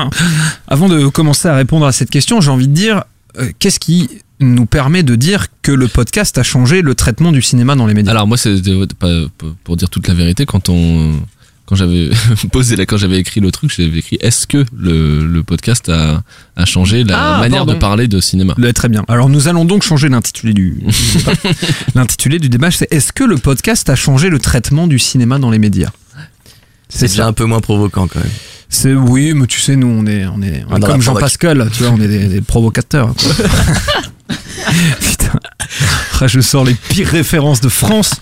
avant de commencer à répondre à cette question, j'ai envie de dire, euh, qu'est-ce qui nous permet de dire que le podcast a changé le traitement du cinéma dans les médias? Alors moi, c'est pour dire toute la vérité, quand on quand j'avais posé là, quand j'avais écrit le truc, j'avais écrit est-ce que le, le podcast a, a changé la Ah, manière pardon. de parler de cinéma? Très bien. Alors nous allons donc changer l'intitulé du, du débat. l'intitulé du débat. C'est est-ce que le podcast a changé le traitement du cinéma dans les médias? C'est déjà un peu moins provoquant quand même. C'est oui, mais tu sais, nous on est on est, on comme Jean. Pascal, tu vois, on est des, des provocateurs. quoi. Putain, je sors les pires références de France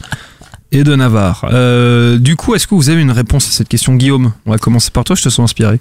et de Navarre. Euh, du coup, est-ce que vous avez une réponse à cette question, Guillaume? On va commencer par toi. Je te sens inspiré.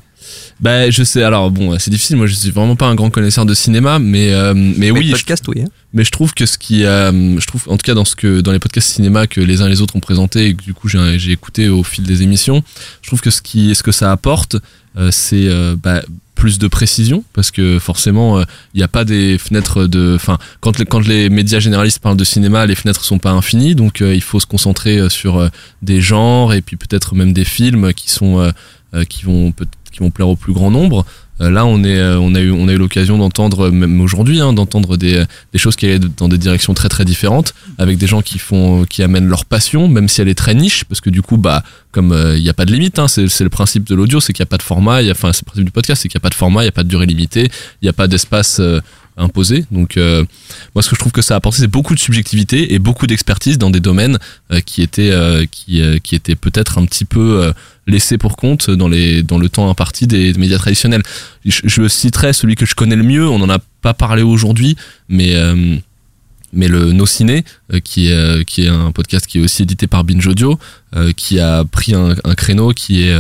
Bah je sais. Alors bon, c'est difficile. Moi, je suis vraiment pas un grand connaisseur de cinéma, mais euh, mais, oui. podcast, oui. hein. Mais je trouve que ce qui, euh, je trouve, en tout cas dans ce que dans les podcasts cinéma que les uns et les autres ont présenté et que du coup j'ai j'ai écouté au fil des émissions, je trouve que ce qui, ce que ça apporte, euh, c'est euh, bah, plus de précision parce que forcément il n'y a pas des fenêtres de, enfin quand les, médias généralistes parlent de cinéma, les fenêtres sont pas infinies, donc euh, il faut se concentrer euh, sur euh, des genres et puis peut-être même des films qui sont euh, euh, qui vont qui vont plaire au plus grand nombre. Euh, là, on est, euh, a eu, l'occasion d'entendre, euh, même aujourd'hui, hein, d'entendre des, choses qui allaient dans des directions très très différentes, avec des gens qui font, qui amènent leur passion, même si elle est très niche, parce que du coup, bah, comme il n'y a pas de limite, hein, c'est le principe de l'audio, c'est qu'il n'y a pas de format, enfin, c'est le principe du podcast, c'est qu'il n'y a pas de format, il n'y a pas de durée limitée, il n'y a pas d'espace euh, imposé. Donc, euh, moi, ce que je trouve que ça a apporté, c'est beaucoup de subjectivité et beaucoup d'expertise dans des domaines euh, qui étaient, euh, qui, qui étaient peut-être un petit peu laissés pour compte dans les, dans le temps imparti des, des médias traditionnels. Je, citerai celui que je connais le mieux. On n'en a pas parlé aujourd'hui, mais mais le No Ciné, qui est qui est un podcast qui est aussi édité par Binge Audio, qui a pris un, créneau qui est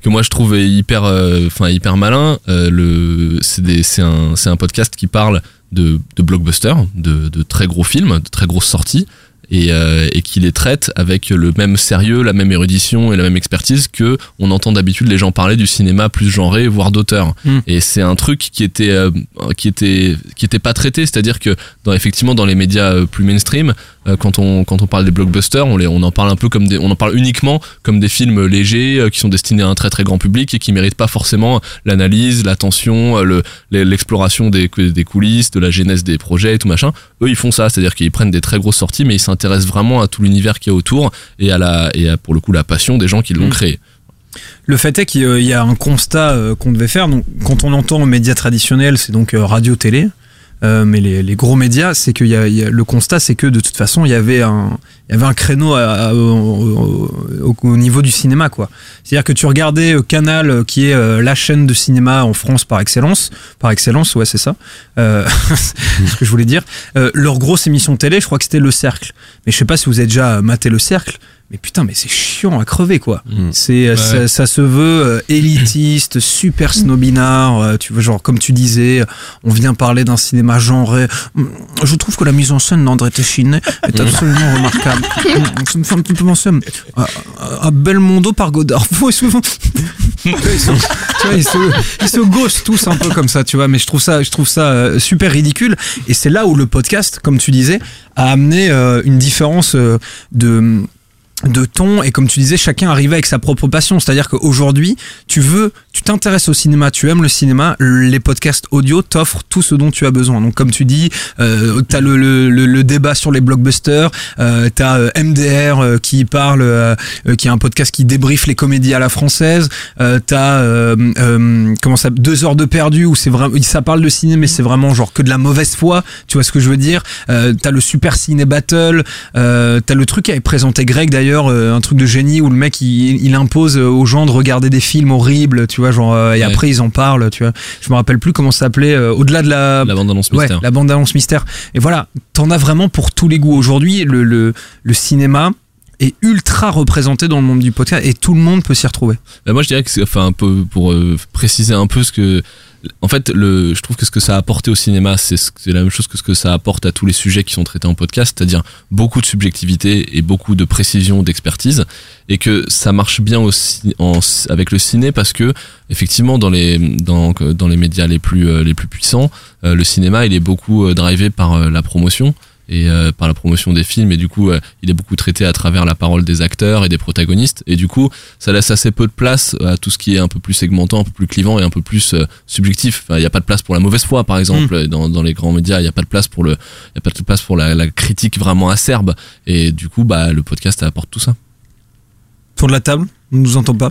que moi je trouve hyper euh, enfin hyper malin Euh, le c'est un un podcast qui parle de de blockbusters de de très gros films de très grosses sorties et, euh, et qui les traite avec le même sérieux, la même érudition et la même expertise que on entend d'habitude les gens parler du cinéma plus genré, voire d'auteur. Mm. Et c'est un truc qui était euh, qui était qui était pas traité, c'est-à-dire que dans effectivement dans les médias euh, plus mainstream, euh, quand on quand on parle des blockbusters, on les on en parle un peu comme des on en parle uniquement comme des films légers euh, qui sont destinés à un très très grand public et qui méritent pas forcément l'analyse, l'attention, le l'exploration des des coulisses, de la genèse des projets et tout machin. Eux ils font ça, c'est-à-dire qu'ils prennent des très grosses sorties mais ils s'intéressent vraiment à tout l'univers qui est autour et à la et à pour le coup la passion des gens qui l'ont Mm. créé. Le fait est qu'il y a un constat euh, qu'on devait faire. Donc, quand on entend médias traditionnels, c'est donc euh, radio-télé. Euh, mais les, les gros médias, c'est qu'il y a, y a- le constat, c'est que de toute façon, il y avait un, y avait un créneau au, au- au niveau du cinéma, quoi. C'est-à-dire que tu regardais euh, Canal, euh, qui est la chaîne de cinéma en France par excellence, par excellence, ouais, c'est ça. Euh, c'est ce que je voulais dire. Leur grosse émission télé, je crois que c'était Le Cercle. Mais je sais pas si vous avez déjà maté Le Cercle. Mais putain, mais c'est chiant à crever quoi. C'est euh, Ouais. ça, ça se veut euh, élitiste, super snobinard. euh, tu vois, genre comme tu disais, on vient parler d'un cinéma genré. Hum, Je trouve que la mise en scène d'André Téchiné est absolument remarquable. Ça me fait un petit peu penser à, à- à Belmondo par Godard. Ils, tu vois, ils se, ils se gauchent tous un peu comme ça, tu vois. Mais je trouve ça, je trouve ça super ridicule. Et c'est là où le podcast, comme tu disais, a amené euh, une différence de de ton et comme tu disais chacun arrivait avec sa propre passion. C'est à dire qu'aujourd'hui tu veux tu t'intéresses au cinéma tu aimes le cinéma les podcasts audio t'offrent tout ce dont tu as besoin. Donc comme tu dis euh, t'as le, le, le, débat sur les blockbusters euh, t'as euh, MDR euh, qui parle euh, euh, qui a un podcast qui débriefe les comédies à la française t'as comment ça deux heures de perdu où c'est vraiment ça parle de ciné mais c'est vraiment genre que de la mauvaise foi tu vois ce que je veux dire. T'as le super ciné battle t'as le truc qu'avait présenté Greg d'ailleurs euh, un truc de génie où le mec il, il impose aux gens de regarder des films horribles tu vois genre euh, et Ouais. après ils en parlent tu vois je me rappelle plus comment ça s'appelait euh, au-delà de la La bande annonce ouais, mystère. la bande annonce mystère et voilà t'en as vraiment pour tous les goûts aujourd'hui le, le, le cinéma est ultra représenté dans le monde du podcast et tout le monde peut s'y retrouver. Bah, moi, je dirais que enfin, un peu pour euh, préciser un peu ce que, en fait, le, je trouve que ce que ça a apporté au cinéma, c'est, ce- la même chose que ce que ça apporte à tous les sujets qui sont traités en podcast, c'est-à-dire beaucoup de subjectivité et beaucoup de précision, d'expertise, et que ça marche bien aussi en, avec le ciné parce que effectivement dans les dans, dans les médias les plus euh, les plus puissants, euh, le cinéma il est beaucoup drivé par la promotion et euh, par la promotion des films et du coup euh, il est beaucoup traité à travers la parole des acteurs et des protagonistes et du coup ça laisse assez peu de place à tout ce qui est un peu plus segmentant, un peu plus clivant et un peu plus euh, subjectif. Enfin, il n'y a pas de place pour la mauvaise foi par exemple dans, dans les grands médias, il n'y a pas de place pour le il y a pas de place pour la, la critique vraiment acerbe et du coup bah le podcast apporte tout ça. Tour de la table, on nous entend pas.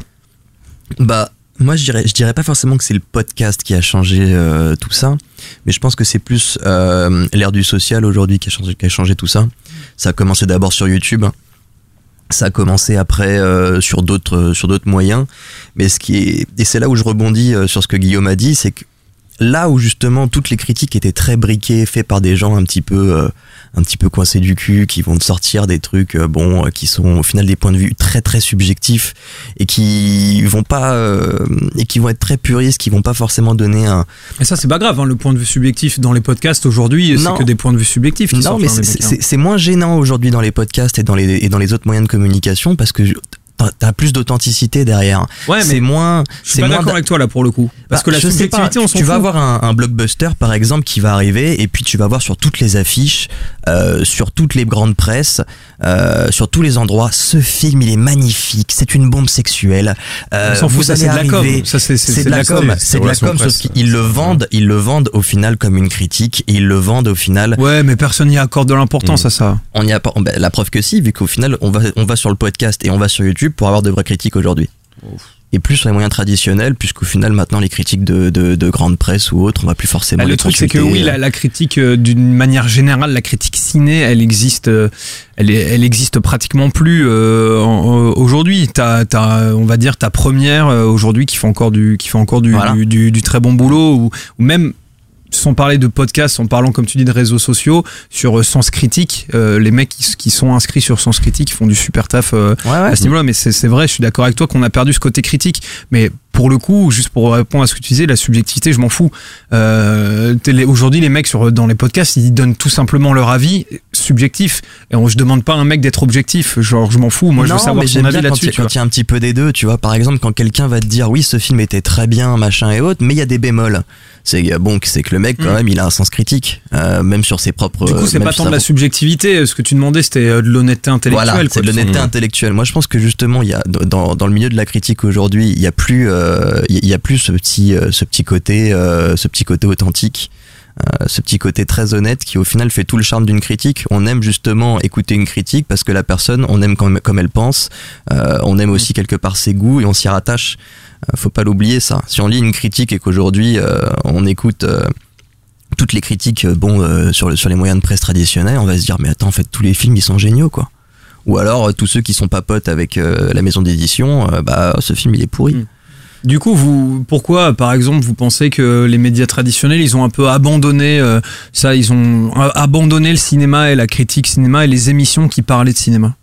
Bah, moi, je dirais, je dirais pas forcément que c'est le podcast qui a changé euh, tout ça, mais je pense que c'est plus euh, l'ère du social aujourd'hui qui a changé, tout ça. Ça a commencé d'abord sur YouTube. Ça a commencé après euh, sur d'autres sur d'autres moyens, mais ce qui est et c'est là où je rebondis sur ce que Guillaume a dit, c'est que là où justement toutes les critiques étaient très briquées, faites par des gens un petit peu un petit peu coincés du cul, qui vont te sortir des trucs euh, bon euh, qui sont au final des points de vue très très subjectifs et qui vont pas euh, et qui vont être très puristes, qui vont pas forcément donner un Et ça, c'est pas grave, hein, le point de vue subjectif dans les podcasts aujourd'hui, c'est Non. que des points de vue subjectifs qui non, sortent mais c'est- c'est c'est moins gênant aujourd'hui dans les podcasts et dans les, et dans les autres moyens de communication parce que t'as- plus d'authenticité derrière. Ouais, c'est moins. Je suis c'est pas d'accord d'a- avec toi là pour le coup. Parce Bah, que la je sais pas, subjectivité, on s'en Tu vas avoir un, un blockbuster par exemple qui va arriver et puis tu vas voir sur toutes les affiches, euh, sur toutes les grandes presses, euh, sur tous les endroits, ce film il est magnifique, c'est une bombe sexuelle. Euh, On s'en fout, ça, c'est de la com. c'est- de la com, c'est de la com, sauf qu'ils le vendent, ils le vendent au final comme une critique et ils le vendent au final. Ouais, mais personne n'y accorde de l'importance à ça. On y a ben, la preuve que si, vu qu'au final on va on va sur le podcast et on va sur YouTube pour avoir de vraies critiques aujourd'hui. Et plus sur les moyens traditionnels, puisqu'au final maintenant les critiques de, de, de grande presse ou autres, on va plus forcément les le truc, c'est que oui, la, la critique, euh, d'une manière générale, la critique ciné, elle existe, euh, elle, elle existe pratiquement plus euh, aujourd'hui. T'as, t'as, on va dire, ta première euh, aujourd'hui qui fait encore du, qui fait encore du, Voilà. du, du- du très bon boulot, ou, ou même sans parler de podcast, en parlant comme tu dis de réseaux sociaux, sur euh, Sens Critique, euh, les mecs qui, qui sont inscrits sur Sens Critique font du super taf euh, Ouais, ouais. à ce niveau-là. Mais c'est, vrai, je suis d'accord avec toi qu'on a perdu ce côté critique. Mais pour le coup, juste pour répondre à ce que tu disais, la subjectivité, je m'en fous. Euh, Aujourd'hui, les mecs sur, dans les podcasts, ils donnent tout simplement leur avis subjectif. Et on, je demande pas à un mec d'être objectif. Genre, je m'en fous. Moi, je veux Non, savoir son avis là-dessus. quand il y a un petit peu des deux, tu vois. Par exemple, quand quelqu'un va te dire oui, ce film était très bien, machin et autres, mais il y a des bémols. C'est euh, bon, c'est que le mec quand Mm. même, il a un sens critique, euh, même sur ses propres. Du coup, c'est même pas tant de la subjectivité. Ce que tu demandais, c'était euh, de l'honnêteté intellectuelle. Voilà, c'est de l'honnêteté intellectuelle. Moi, je pense que justement, il y a dans, dans le milieu de la critique aujourd'hui, il y a plus, euh, il y a plus ce petit, euh, ce petit côté, euh, ce petit côté authentique. Euh, ce petit côté très honnête qui au final fait tout le charme d'une critique. On aime justement écouter une critique parce que la personne, on aime comme, comme elle pense, euh, on aime aussi quelque part ses goûts et on s'y rattache. Euh, faut pas l'oublier ça. Si on lit une critique et qu'aujourd'hui on écoute toutes les critiques bon sur, le- sur les moyens de presse traditionnels, on va se dire mais attends en fait tous les films ils sont géniaux quoi. Ou alors tous ceux qui sont pas potes avec la maison d'édition, bah ce film il est pourri. Mm. Du coup, vous, pourquoi, par exemple, vous pensez que les médias traditionnels, ils ont un peu abandonné euh, ça, ils ont abandonné le cinéma et la critique cinéma et les émissions qui parlaient de cinéma?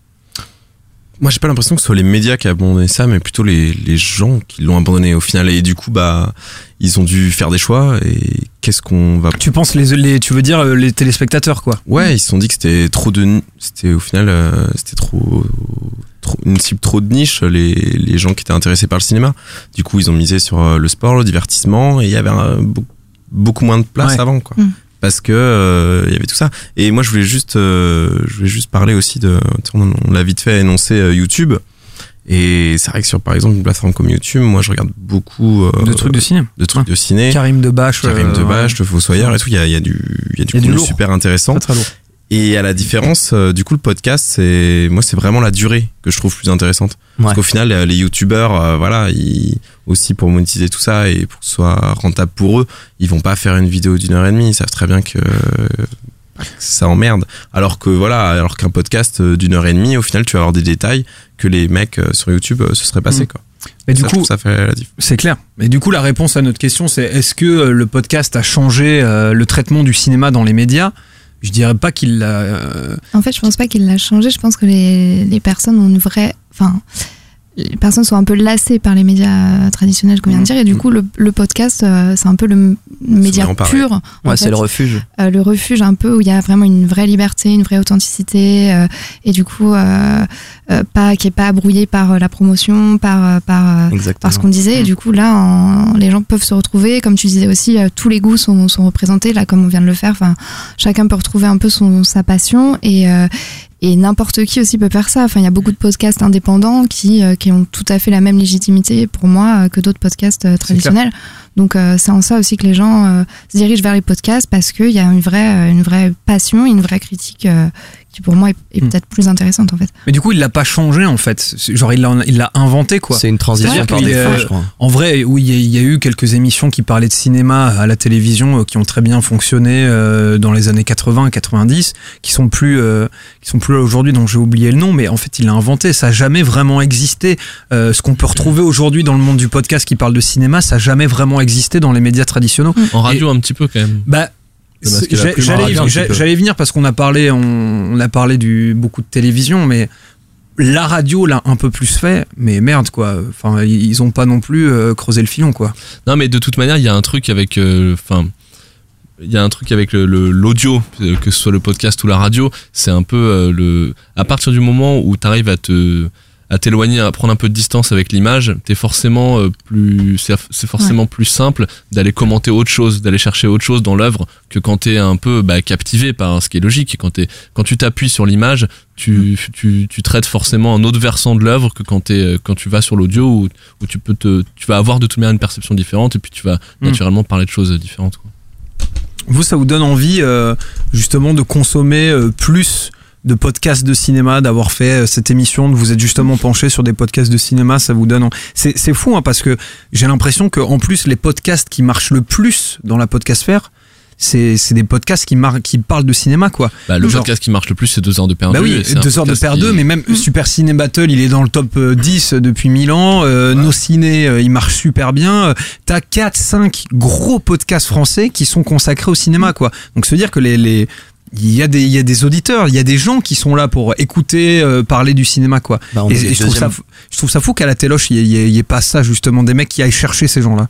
Moi, j'ai pas l'impression que ce soit les médias qui ont abandonné ça, mais plutôt les, les gens qui l'ont abandonné au final. Et du coup, bah, ils ont dû faire des choix. Et qu'est-ce qu'on va. Tu penses les, les, tu veux dire euh, les téléspectateurs, quoi Ouais, ils se sont dit que c'était trop de. C'était au final, euh, c'était trop, trop. Une cible trop de niche, les, les gens qui étaient intéressés par le cinéma. Du coup, ils ont misé sur euh, le sport, le divertissement, et il y avait un- beaucoup moins de place Ouais. avant, quoi. Mm. Parce que euh, il y avait tout ça. Et moi, je voulais juste, euh, je voulais juste parler aussi de. On, on l'a vite fait énoncer euh, YouTube. Et c'est vrai que sur, par exemple, une plateforme comme YouTube, moi, je regarde beaucoup euh, De trucs de cinéma. de trucs de ciné. Karim Debache. Karim euh, Debache, le Fossoyeur et tout. Il y a, il y a du, il y a du Il y a du contenu super intéressant. Très très lourd. Et à la différence, euh, du coup, le podcast, c'est moi, c'est vraiment la durée que je trouve plus intéressante. Ouais. Parce qu'au final, euh, les youtubeurs, euh, voilà, ils, aussi pour monétiser tout ça et pour que ce soit rentable pour eux, ils vont pas faire une vidéo d'une heure et demie. Ils savent très bien que, que ça emmerde. Alors que voilà, alors qu'un podcast d'une heure et demie, au final, tu vas avoir des détails que les mecs sur YouTube se seraient passés. Mm. Quoi. Mais du Ça, coup, ça fait la. C'est clair. Mais du coup, la réponse à notre question, c'est est-ce que le podcast a changé le traitement du cinéma dans les médias? Je dirais pas qu'il l'a. euh, En fait, je pense pas qu'il l'a changé. Je pense que les, les personnes ont une vraie. Enfin, les personnes sont un peu lassées par les médias traditionnels, comme on vient de dire, et du coup, le, le podcast, euh, c'est un peu le média pur. Ouais, c'est le refuge. Euh, le refuge un peu où il y a vraiment une vraie liberté, une vraie authenticité, euh, et du coup, euh, euh, pas qui est pas brouillé par euh, la promotion, par euh, par euh, par ce qu'on disait. Et du coup, là, en- les gens peuvent se retrouver. Comme tu disais aussi, euh, tous les goûts sont, sont représentés, là, comme on vient de le faire. Enfin, chacun peut retrouver un peu son, sa passion et, euh, et n'importe qui aussi peut faire ça. Enfin, il y a beaucoup de podcasts indépendants qui, euh, qui ont tout à fait la même légitimité pour moi euh, que d'autres podcasts euh, traditionnels. Donc, euh, c'est en ça aussi que les gens euh, se dirigent vers les podcasts parce qu'il y a une vraie, une vraie passion, une vraie critique euh, qui pour moi est, est Hmm. peut-être plus intéressante en fait. Mais du coup, il l'a pas changé en fait. Genre, il l'a, il l'a inventé quoi. C'est une transition par qu'il défaut, est, je crois. En vrai, oui, il y, a- il y a eu quelques émissions qui parlaient de cinéma à la télévision euh, qui ont très bien fonctionné euh, dans les années 80, 90, qui sont plus, euh, qui sont plus là aujourd'hui, dont j'ai oublié le nom. Mais en fait, il l'a inventé. Ça a jamais vraiment existé. Euh, ce qu'on peut retrouver aujourd'hui dans le monde du podcast qui parle de cinéma, ça a jamais vraiment existé dans les médias traditionnels. En radio, un petit peu quand même. Bah, J'allais venir parce qu'on a parlé, on, on a parlé du beaucoup de télévision, mais la radio l'a un peu plus fait. Mais merde quoi. Enfin, ils ont pas non plus euh, creusé le filon quoi. Non, mais de toute manière, il y a un truc avec. euh, Enfin. il y a un truc avec le- le- l'audio, euh, que ce soit le podcast ou la radio, c'est un peu euh, le. À partir du moment où tu arrives à te à t'éloigner, à prendre un peu de distance avec l'image, t'es forcément euh, plus, c'est forcément plus simple d'aller commenter autre chose, d'aller chercher autre chose dans l'œuvre que quand t'es un peu bah, captivé par ce qui est logique. Et quand t'es, quand tu t'appuies sur l'image, tu, tu, tu traites forcément un autre versant de l'œuvre que quand t'es, euh, quand tu vas sur l'audio où, où tu peux te, tu vas avoir de toute manière une perception différente et puis tu vas Mm. naturellement parler de choses différentes. quoi. Vous, ça vous donne envie euh, justement de consommer euh, plus de podcasts de cinéma, d'avoir fait euh, cette émission, de vous êtes justement penché sur des podcasts de cinéma, ça vous donne. C'est fou hein, parce que j'ai l'impression que en plus les podcasts qui marchent le plus dans la podcastphère, c'est des podcasts qui, mar- qui parlent de cinéma quoi. Bah, le Genre- podcast qui marche le plus, c'est deux heures de perdu. Bah oui, et c'est un deux heures de paire qui- 2, mais même Super Ciné Battle, il est dans le top euh, 10 depuis 1000 ans. Euh, Nos Ciné, euh, il marche super bien. Euh, T'as 4, 5 gros podcasts français qui sont consacrés au cinéma, quoi. Donc, se dire que les, les, il y a des, il y a des auditeurs, il y a des gens qui sont là pour écouter, euh, parler du cinéma, quoi. Bah, et et je trouve ça, je trouve ça fou qu'à la téloche, il n'y ait, pas ça, justement, des mecs qui aillent chercher ces gens-là.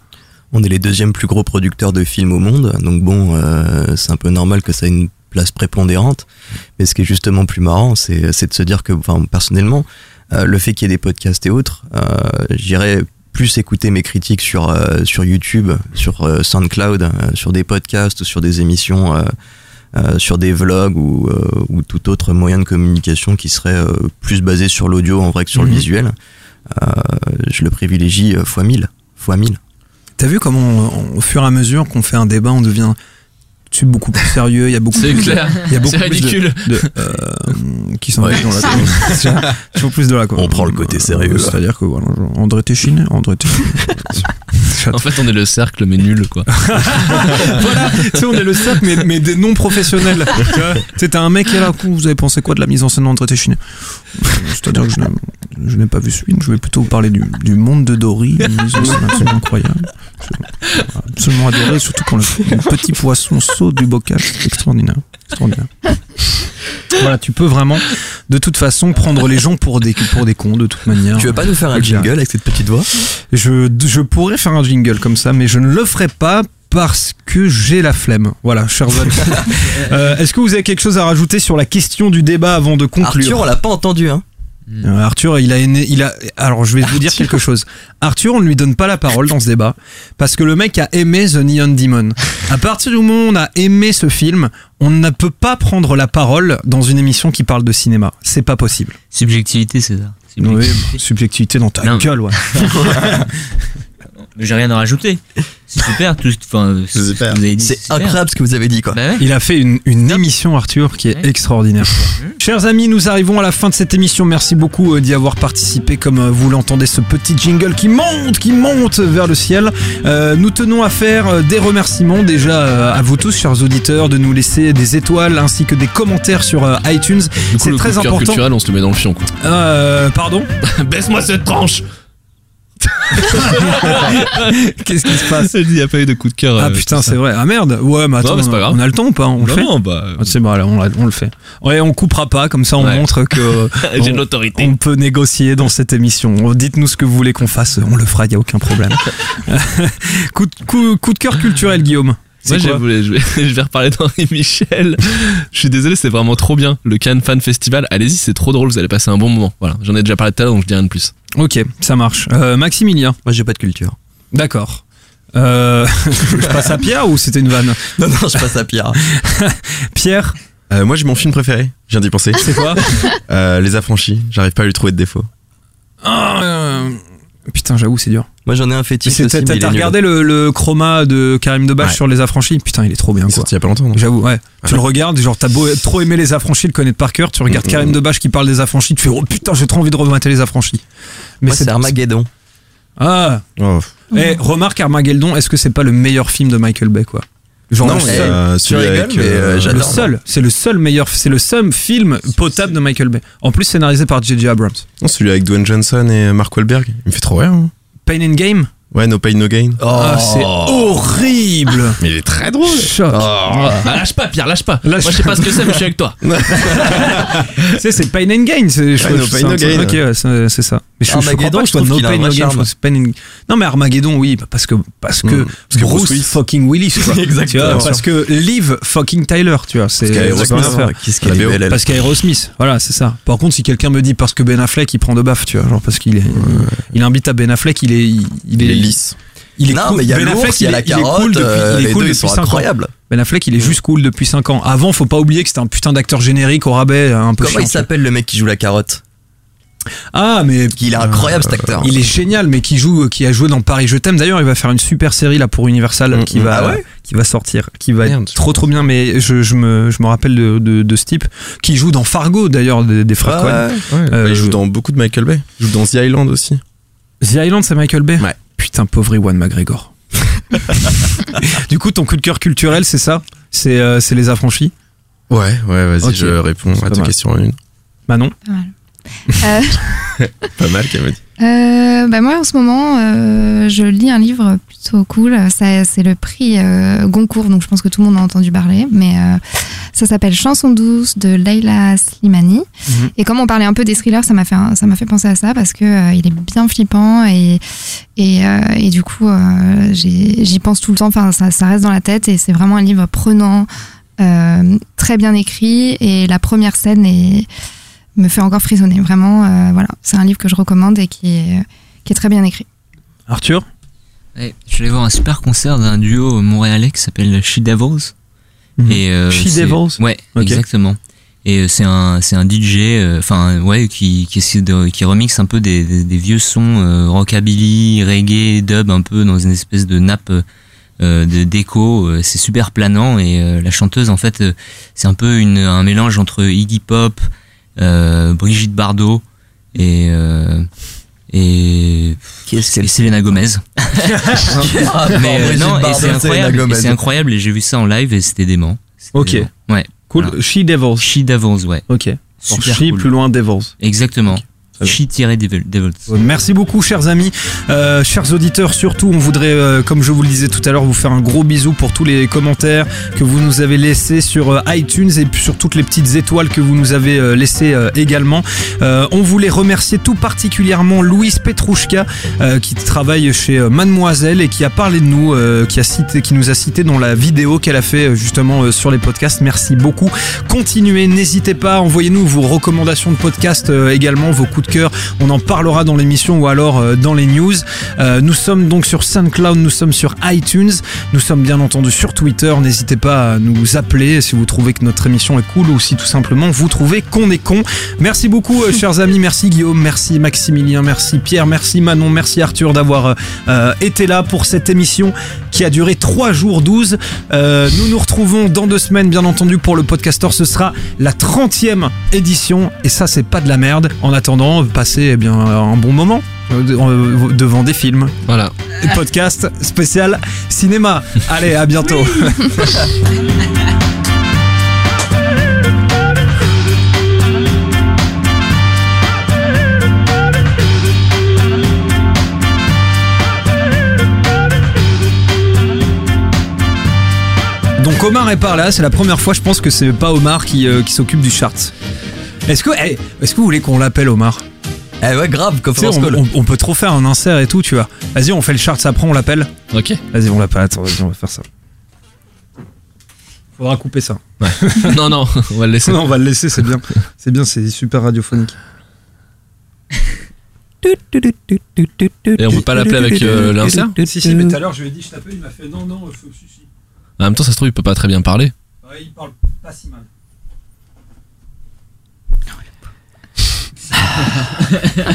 On est les deuxièmes plus gros producteurs de films au monde, donc bon, euh, c'est un peu normal que ça ait une place prépondérante. Mais ce qui est justement plus marrant, c'est de se dire que, enfin, personnellement, euh, le fait qu'il y ait des podcasts et autres, j'irais plus écouter mes critiques sur sur YouTube, sur SoundCloud, sur des podcasts, ou sur des émissions. Euh, sur des vlogs ou, euh, ou tout autre moyen de communication qui serait euh, plus basé sur l'audio en vrai que sur Mhm. le visuel, euh, je le privilégie fois 1000. Fois 1000. T'as vu comment, on- au fur et à mesure qu'on fait un débat, on devient suite beaucoup plus sérieux. Il y a beaucoup C'est plus clair. De, il y a beaucoup C'est plus de- ridicule. De, euh, qui sont Ouais. dans la Toujours plus de la On prend le côté sérieux, là. C'est-à-dire que voilà, genre, André Téchiné, André Téchiné. En fait, on est le cercle, mais nul, quoi. voilà, tu sais, on est le cercle, mais, mais des non professionnels. Tu sais, t'as un mec qui est là, vous avez pensé quoi de la mise en scène d'André Téchiné? C'est-à-dire que je n'ai- je n'ai pas vu ce film, je vais plutôt vous parler du, du monde de Dory, une mise en scène absolument incroyable. Absolument adoré, surtout quand le, le petit poisson saute du bocal, extraordinaire. extraordinaire. Voilà, tu peux vraiment, de toute façon, prendre les gens pour des, pour des cons, de toute manière. Tu veux pas nous faire un jingle avec cette petite voix? Je, je pourrais faire un jingle comme ça, mais je ne le ferai pas parce que j'ai la flemme. Voilà, chers amis. Euh, Est-ce que vous avez quelque chose à rajouter sur la question du débat avant de conclure? Arthur, on l'a pas entendu, hein Euh, Arthur, il a, aimé- il a. Alors, je vais vous dire quelque chose. Arthur, on ne lui donne pas la parole dans ce débat parce que le mec a aimé The Neon Demon. À partir du moment où on a aimé ce film, on ne peut pas prendre la parole dans une émission qui parle de cinéma. C'est pas possible. Subjectivité, c'est ça. Oui, subjectivité dans ta Non. gueule, ouais. J'ai rien à rajouter. C'est super, tout, enfin, ce que vous avez dit. C'est super. incroyable ce que vous avez dit, quoi. Bah ouais. Il a fait une, une émission, Arthur, qui est extraordinaire. Chers amis, nous arrivons à la fin de cette émission. Merci beaucoup euh, d'y avoir participé. Comme euh, vous l'entendez, ce petit jingle qui monte, qui monte vers le ciel. Euh, nous tenons à faire des remerciements déjà à vous tous, chers auditeurs, de nous laisser des étoiles ainsi que des commentaires sur iTunes. Coup, C'est le très coup de cœur important. culturel, on se le met dans le fion, quoi. Euh, pardon? Baisse-moi cette tranche Qu'est-ce qui se passe Il n'y a pas eu de coup de cœur. Ah euh, putain, c'est vrai. Ah merde. Ouais, mais attends, Non, mais on a le temps ou pas? On le fait? non, bah, Ah, C'est bon, on, on le fait. Ouais, on coupera pas, comme ça on Ouais. montre que J'ai l'autorité. On peut négocier dans cette émission. Dites-nous ce que vous voulez qu'on fasse, on le fera, il y a aucun problème. coup, de, coup, coup de cœur culturel, Guillaume. Moi, je voulais- je vais, je vais reparler d'Henri Michel. Je suis désolé, c'est vraiment trop bien. Le Cannes Fan Festival, allez-y, c'est trop drôle, vous allez passer un bon moment. Voilà, j'en ai déjà parlé tout à l'heure, donc je dis rien de plus. Ok, ça marche. Euh, Maximilien. Moi, j'ai pas de culture. D'accord. Euh, je passe à Pierre ou c'était une vanne Non, non, je passe à Pierre. Pierre, Euh, moi, j'ai mon film préféré. Je viens d'y penser. c'est quoi Euh, Les Affranchis. J'arrive pas à lui trouver de défaut. Ah, euh, Putain, j'avoue, c'est dur. Moi, j'en ai un fétiche c'est- aussi. T'as mais regardé le, le chroma de Karim Debache Ouais. sur les affranchis Putain, il est trop bien Il est quoi. sorti il y a pas longtemps. non J'avoue, ouais. Tu le regardes, genre t'as beau trop aimé les affranchis, le connaître par cœur, tu regardes Mm, Karim mm. Debache qui parle des affranchis, tu fais oh putain, j'ai trop envie de remater les affranchis. Mais c'est Armageddon. Ah, Oh. eh, remarque Armageddon, est-ce que c'est pas le meilleur film de Michael Bay quoi? Genre Non, le mais, seul. euh, tu rigoles, euh, Le seul, c'est le seul meilleur, c'est le seul film potable de Michael Bay. En plus scénarisé par J.J. Abrams. Non, celui avec Dwayne Johnson et Mark Wahlberg. Il me fait trop rire. hein. Pain and Game Ouais, No Pain No Gain. Ah, c'est horrible. Mais il est très drôle. Choc. Bah, lâche pas, Pierre, lâche pas. Lâche Moi, je sais pas ce que c'est, mais je suis avec toi. tu sais, c'est Pain and Gain. C'est je Ouais, no pain, no gain. Ok, ouais, c'est c'est ça. Mais je, je crois Armageddon, pas que je trouve No Pain No Gain. Pain and- Non, mais Armageddon, oui, parce que parce que Mm. Parce que Bruce, Bruce Willis. fucking Willis. Quoi. Exactement. Vois, parce que Liv fucking Tyler, tu vois. C'est Parce qu'Aerosmith, voilà, c'est ça. Par contre, si quelqu'un me dit parce que Ben Affleck il prend de baffe, tu vois, genre parce qu'il est, il invite à Ben Affleck, il est lisse. Il est Non, cool. mais il y a Ben l'ours, Affleck, il y a la cool carotte, depuis, euh, il est les cool deux, ils depuis sont 5 ans. incroyables. Ben Affleck, il est juste cool depuis 5 ans. Avant, faut pas oublier que c'était un putain d'acteur générique au rabais, un peu Comment il s'appelle le mec qui joue la carotte? Ah, mais Il est incroyable cet acteur. il est génial, mais qui joue, qui a joué dans Paris Je t'aime. D'ailleurs, il va faire une super série là pour Universal Mm, qui mm. va, Ah ouais? qui va sortir, qui va Merde, être trop trop bien. Mais je, je me, je me rappelle de, de, de ce type qui joue dans Fargo d'ailleurs des, des frères. Ouais, Euh, il joue dans beaucoup de Michael Bay. Il joue dans The Island aussi. The Island, c'est Michael Bay? Ouais. Putain, pauvre Iwan McGregor. du coup, ton coup de cœur culturel, c'est ça? C'est euh, c'est les affranchis? Ouais, ouais, vas-y, Ok. je réponds C'est à pas tes mal. questions en une. Manon? Pas mal. Euh, Pas mal, qu'elle m'a dit. Euh, bah moi en ce moment euh, je lis un livre plutôt cool. Ça, c'est le prix euh, Goncourt donc je pense que tout le monde a entendu parler. Mais euh, ça s'appelle Chanson douce de Leila Slimani. Mhm. et comme on parlait un peu des thrillers ça m'a fait ça m'a fait penser à ça parce que euh, il est bien flippant et et, euh, et du coup j'y pense tout le temps. Enfin ça, ça reste dans la tête et c'est vraiment un livre prenant euh, très bien écrit. Et la première scène est me fait encore frissonner. Vraiment, euh, voilà, c'est un livre que je recommande et qui est, qui est très bien écrit. Arthur Ouais, je suis allé voir un super concert d'un duo montréalais qui s'appelle She Devils. Mhm. Et, euh, She Devils Ouais, exactement. Et euh, c'est un, c'est un DJ, euh, enfin ouais, qui, qui, essaie de, qui remixe un peu des, des, des vieux sons euh, rockabilly, reggae, dub, un peu dans une espèce de nappe euh, de déco. Euh, C'est super planant et euh, la chanteuse en fait, euh, c'est un peu une, un mélange entre Iggy Pop, euh, Brigitte Bardot et euh, et, Qu'est-ce et Selena Gomez. Mais euh, non, et c'est incroyable, et c'est incroyable et j'ai vu ça en live et c'était dément. Ok. dément. Ouais. Cool. Voilà. She Devils. She Devils, ouais. Ok. Pour Super She cool. plus loin Devils. Exactement. She-Devils. Merci beaucoup, chers amis, Euh, chers auditeurs. Surtout, on voudrait, euh, comme je vous le disais tout à l'heure, vous faire un gros bisou pour tous les commentaires que vous nous avez laissés sur euh, iTunes et sur toutes les petites étoiles que vous nous avez euh, laissées euh, également. Euh, on voulait remercier tout particulièrement Louise Petrouchka euh, qui travaille chez euh, Mademoiselle et qui a parlé de nous, euh, qui a cité, qui nous a cité dans la vidéo qu'elle a fait euh, justement euh, sur les podcasts. Merci beaucoup. Continuez, n'hésitez pas, envoyez-nous vos recommandations de podcasts euh, également, vos coups de On en parlera dans l'émission ou alors euh, dans les news. Euh, nous sommes donc sur SoundCloud, nous sommes sur iTunes, nous sommes bien entendu sur Twitter. N'hésitez pas à nous appeler si vous trouvez que notre émission est cool ou si tout simplement vous trouvez qu'on est con. Merci beaucoup, euh, chers amis. Merci Guillaume, merci Maximilien, merci Pierre, merci Manon, merci Arthur d'avoir été là pour cette émission qui a duré 3 jours 12. Euh, nous nous retrouvons dans deux semaines, bien entendu, pour le podcaster. Ce sera la 30e édition. Et ça, c'est pas de la merde. En attendant, gens passaient eh bien, un bon moment euh, euh, devant des films. Voilà. Podcast spécial cinéma. Allez, à bientôt. Donc Omar est par là, c'est la première fois je pense que c'est pas Omar qui, euh, qui s'occupe du chart. Est-ce que, eh, est-ce que vous voulez qu'on l'appelle Omar Eh ouais, grave, Tu sais, on, call. on- on peut trop faire un insert et tout, tu vois. Vas-y, on fait le chart après, on l'appelle. Ok. Vas-y, on l'appelle. Attends, vas-y, on va faire ça. Faudra couper ça. non, non, on va le laisser. Non, on va le laisser, c'est bien. C'est bien, c'est super radiophonique. Et on peut pas l'appeler avec euh, l'insert Si, si, mais tout à l'heure, je lui ai dit, je t'appelle, il m'a fait non, non, faut, si, si. En même temps, ça se trouve, il peut pas très bien parler. Ouais, il parle pas si mal.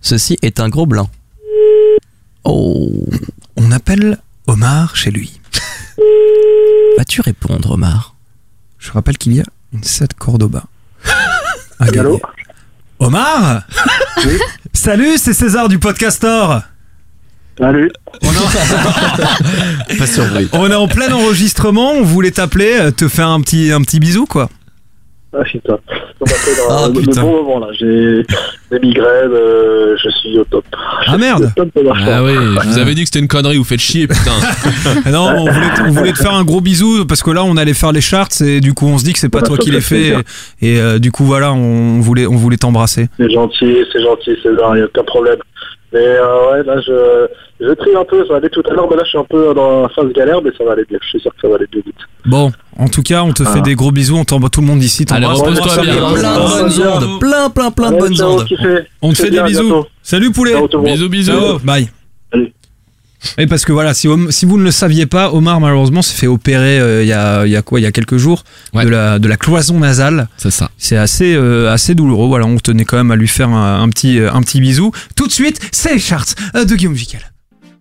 Ceci est un gros blanc. Oh. On appelle Omar chez lui. Vas-tu répondre, Omar? Je rappelle qu'il y a une 7 Cordoba. à gagner. Allô Omar Salut, c'est César du Podcastor. Salut. Pas surpris. On est en plein enregistrement, on voulait t'appeler, euh, te faire un petit, un petit bisou quoi. Ah. On dans Ah, le, le putain. bon moment là. J'ai des migraines, euh, je suis au top. Ah merde top. Ah oui, je vous avais dit que c'était une connerie, vous faites chier, putain. Ah Non, on voulait, te- on voulait te faire un gros bisou parce que là on allait faire les charts et du coup on se dit que c'est pas Bah, toi qui les fait fais et, euh, du coup voilà on voulait, on voulait t'embrasser. C'est gentil, c'est gentil, César, il n'y a aucun problème. Mais euh, ouais, là, je, je trie un peu, ça va aller tout à l'heure, mais là, je suis un peu dans la phase galère, mais ça va aller bien. Je suis sûr que ça va aller bien vite. Bon, en tout cas on te fait Ah. des gros bisous, on t'envoie tout le monde ici. Allez, t'embrasse. repose-toi bien. Plein de bonnes ondes. Plein, plein, plein de bonnes ondes. On te fait des bisous. bientôt. Salut poulet. Bisous, bisous. Bye. Et parce que voilà, si, si vous ne le saviez pas, Omar malheureusement s'est fait opérer euh, il y, a, il y a quoi Il y a quelques jours Ouais. de, la, de la cloison nasale. C'est ça. C'est assez, euh, assez douloureux. Voilà, on tenait quand même à lui faire un, un petit, euh, un petit bisou. Tout de suite, c'est les charts euh, de Guillaume Vical.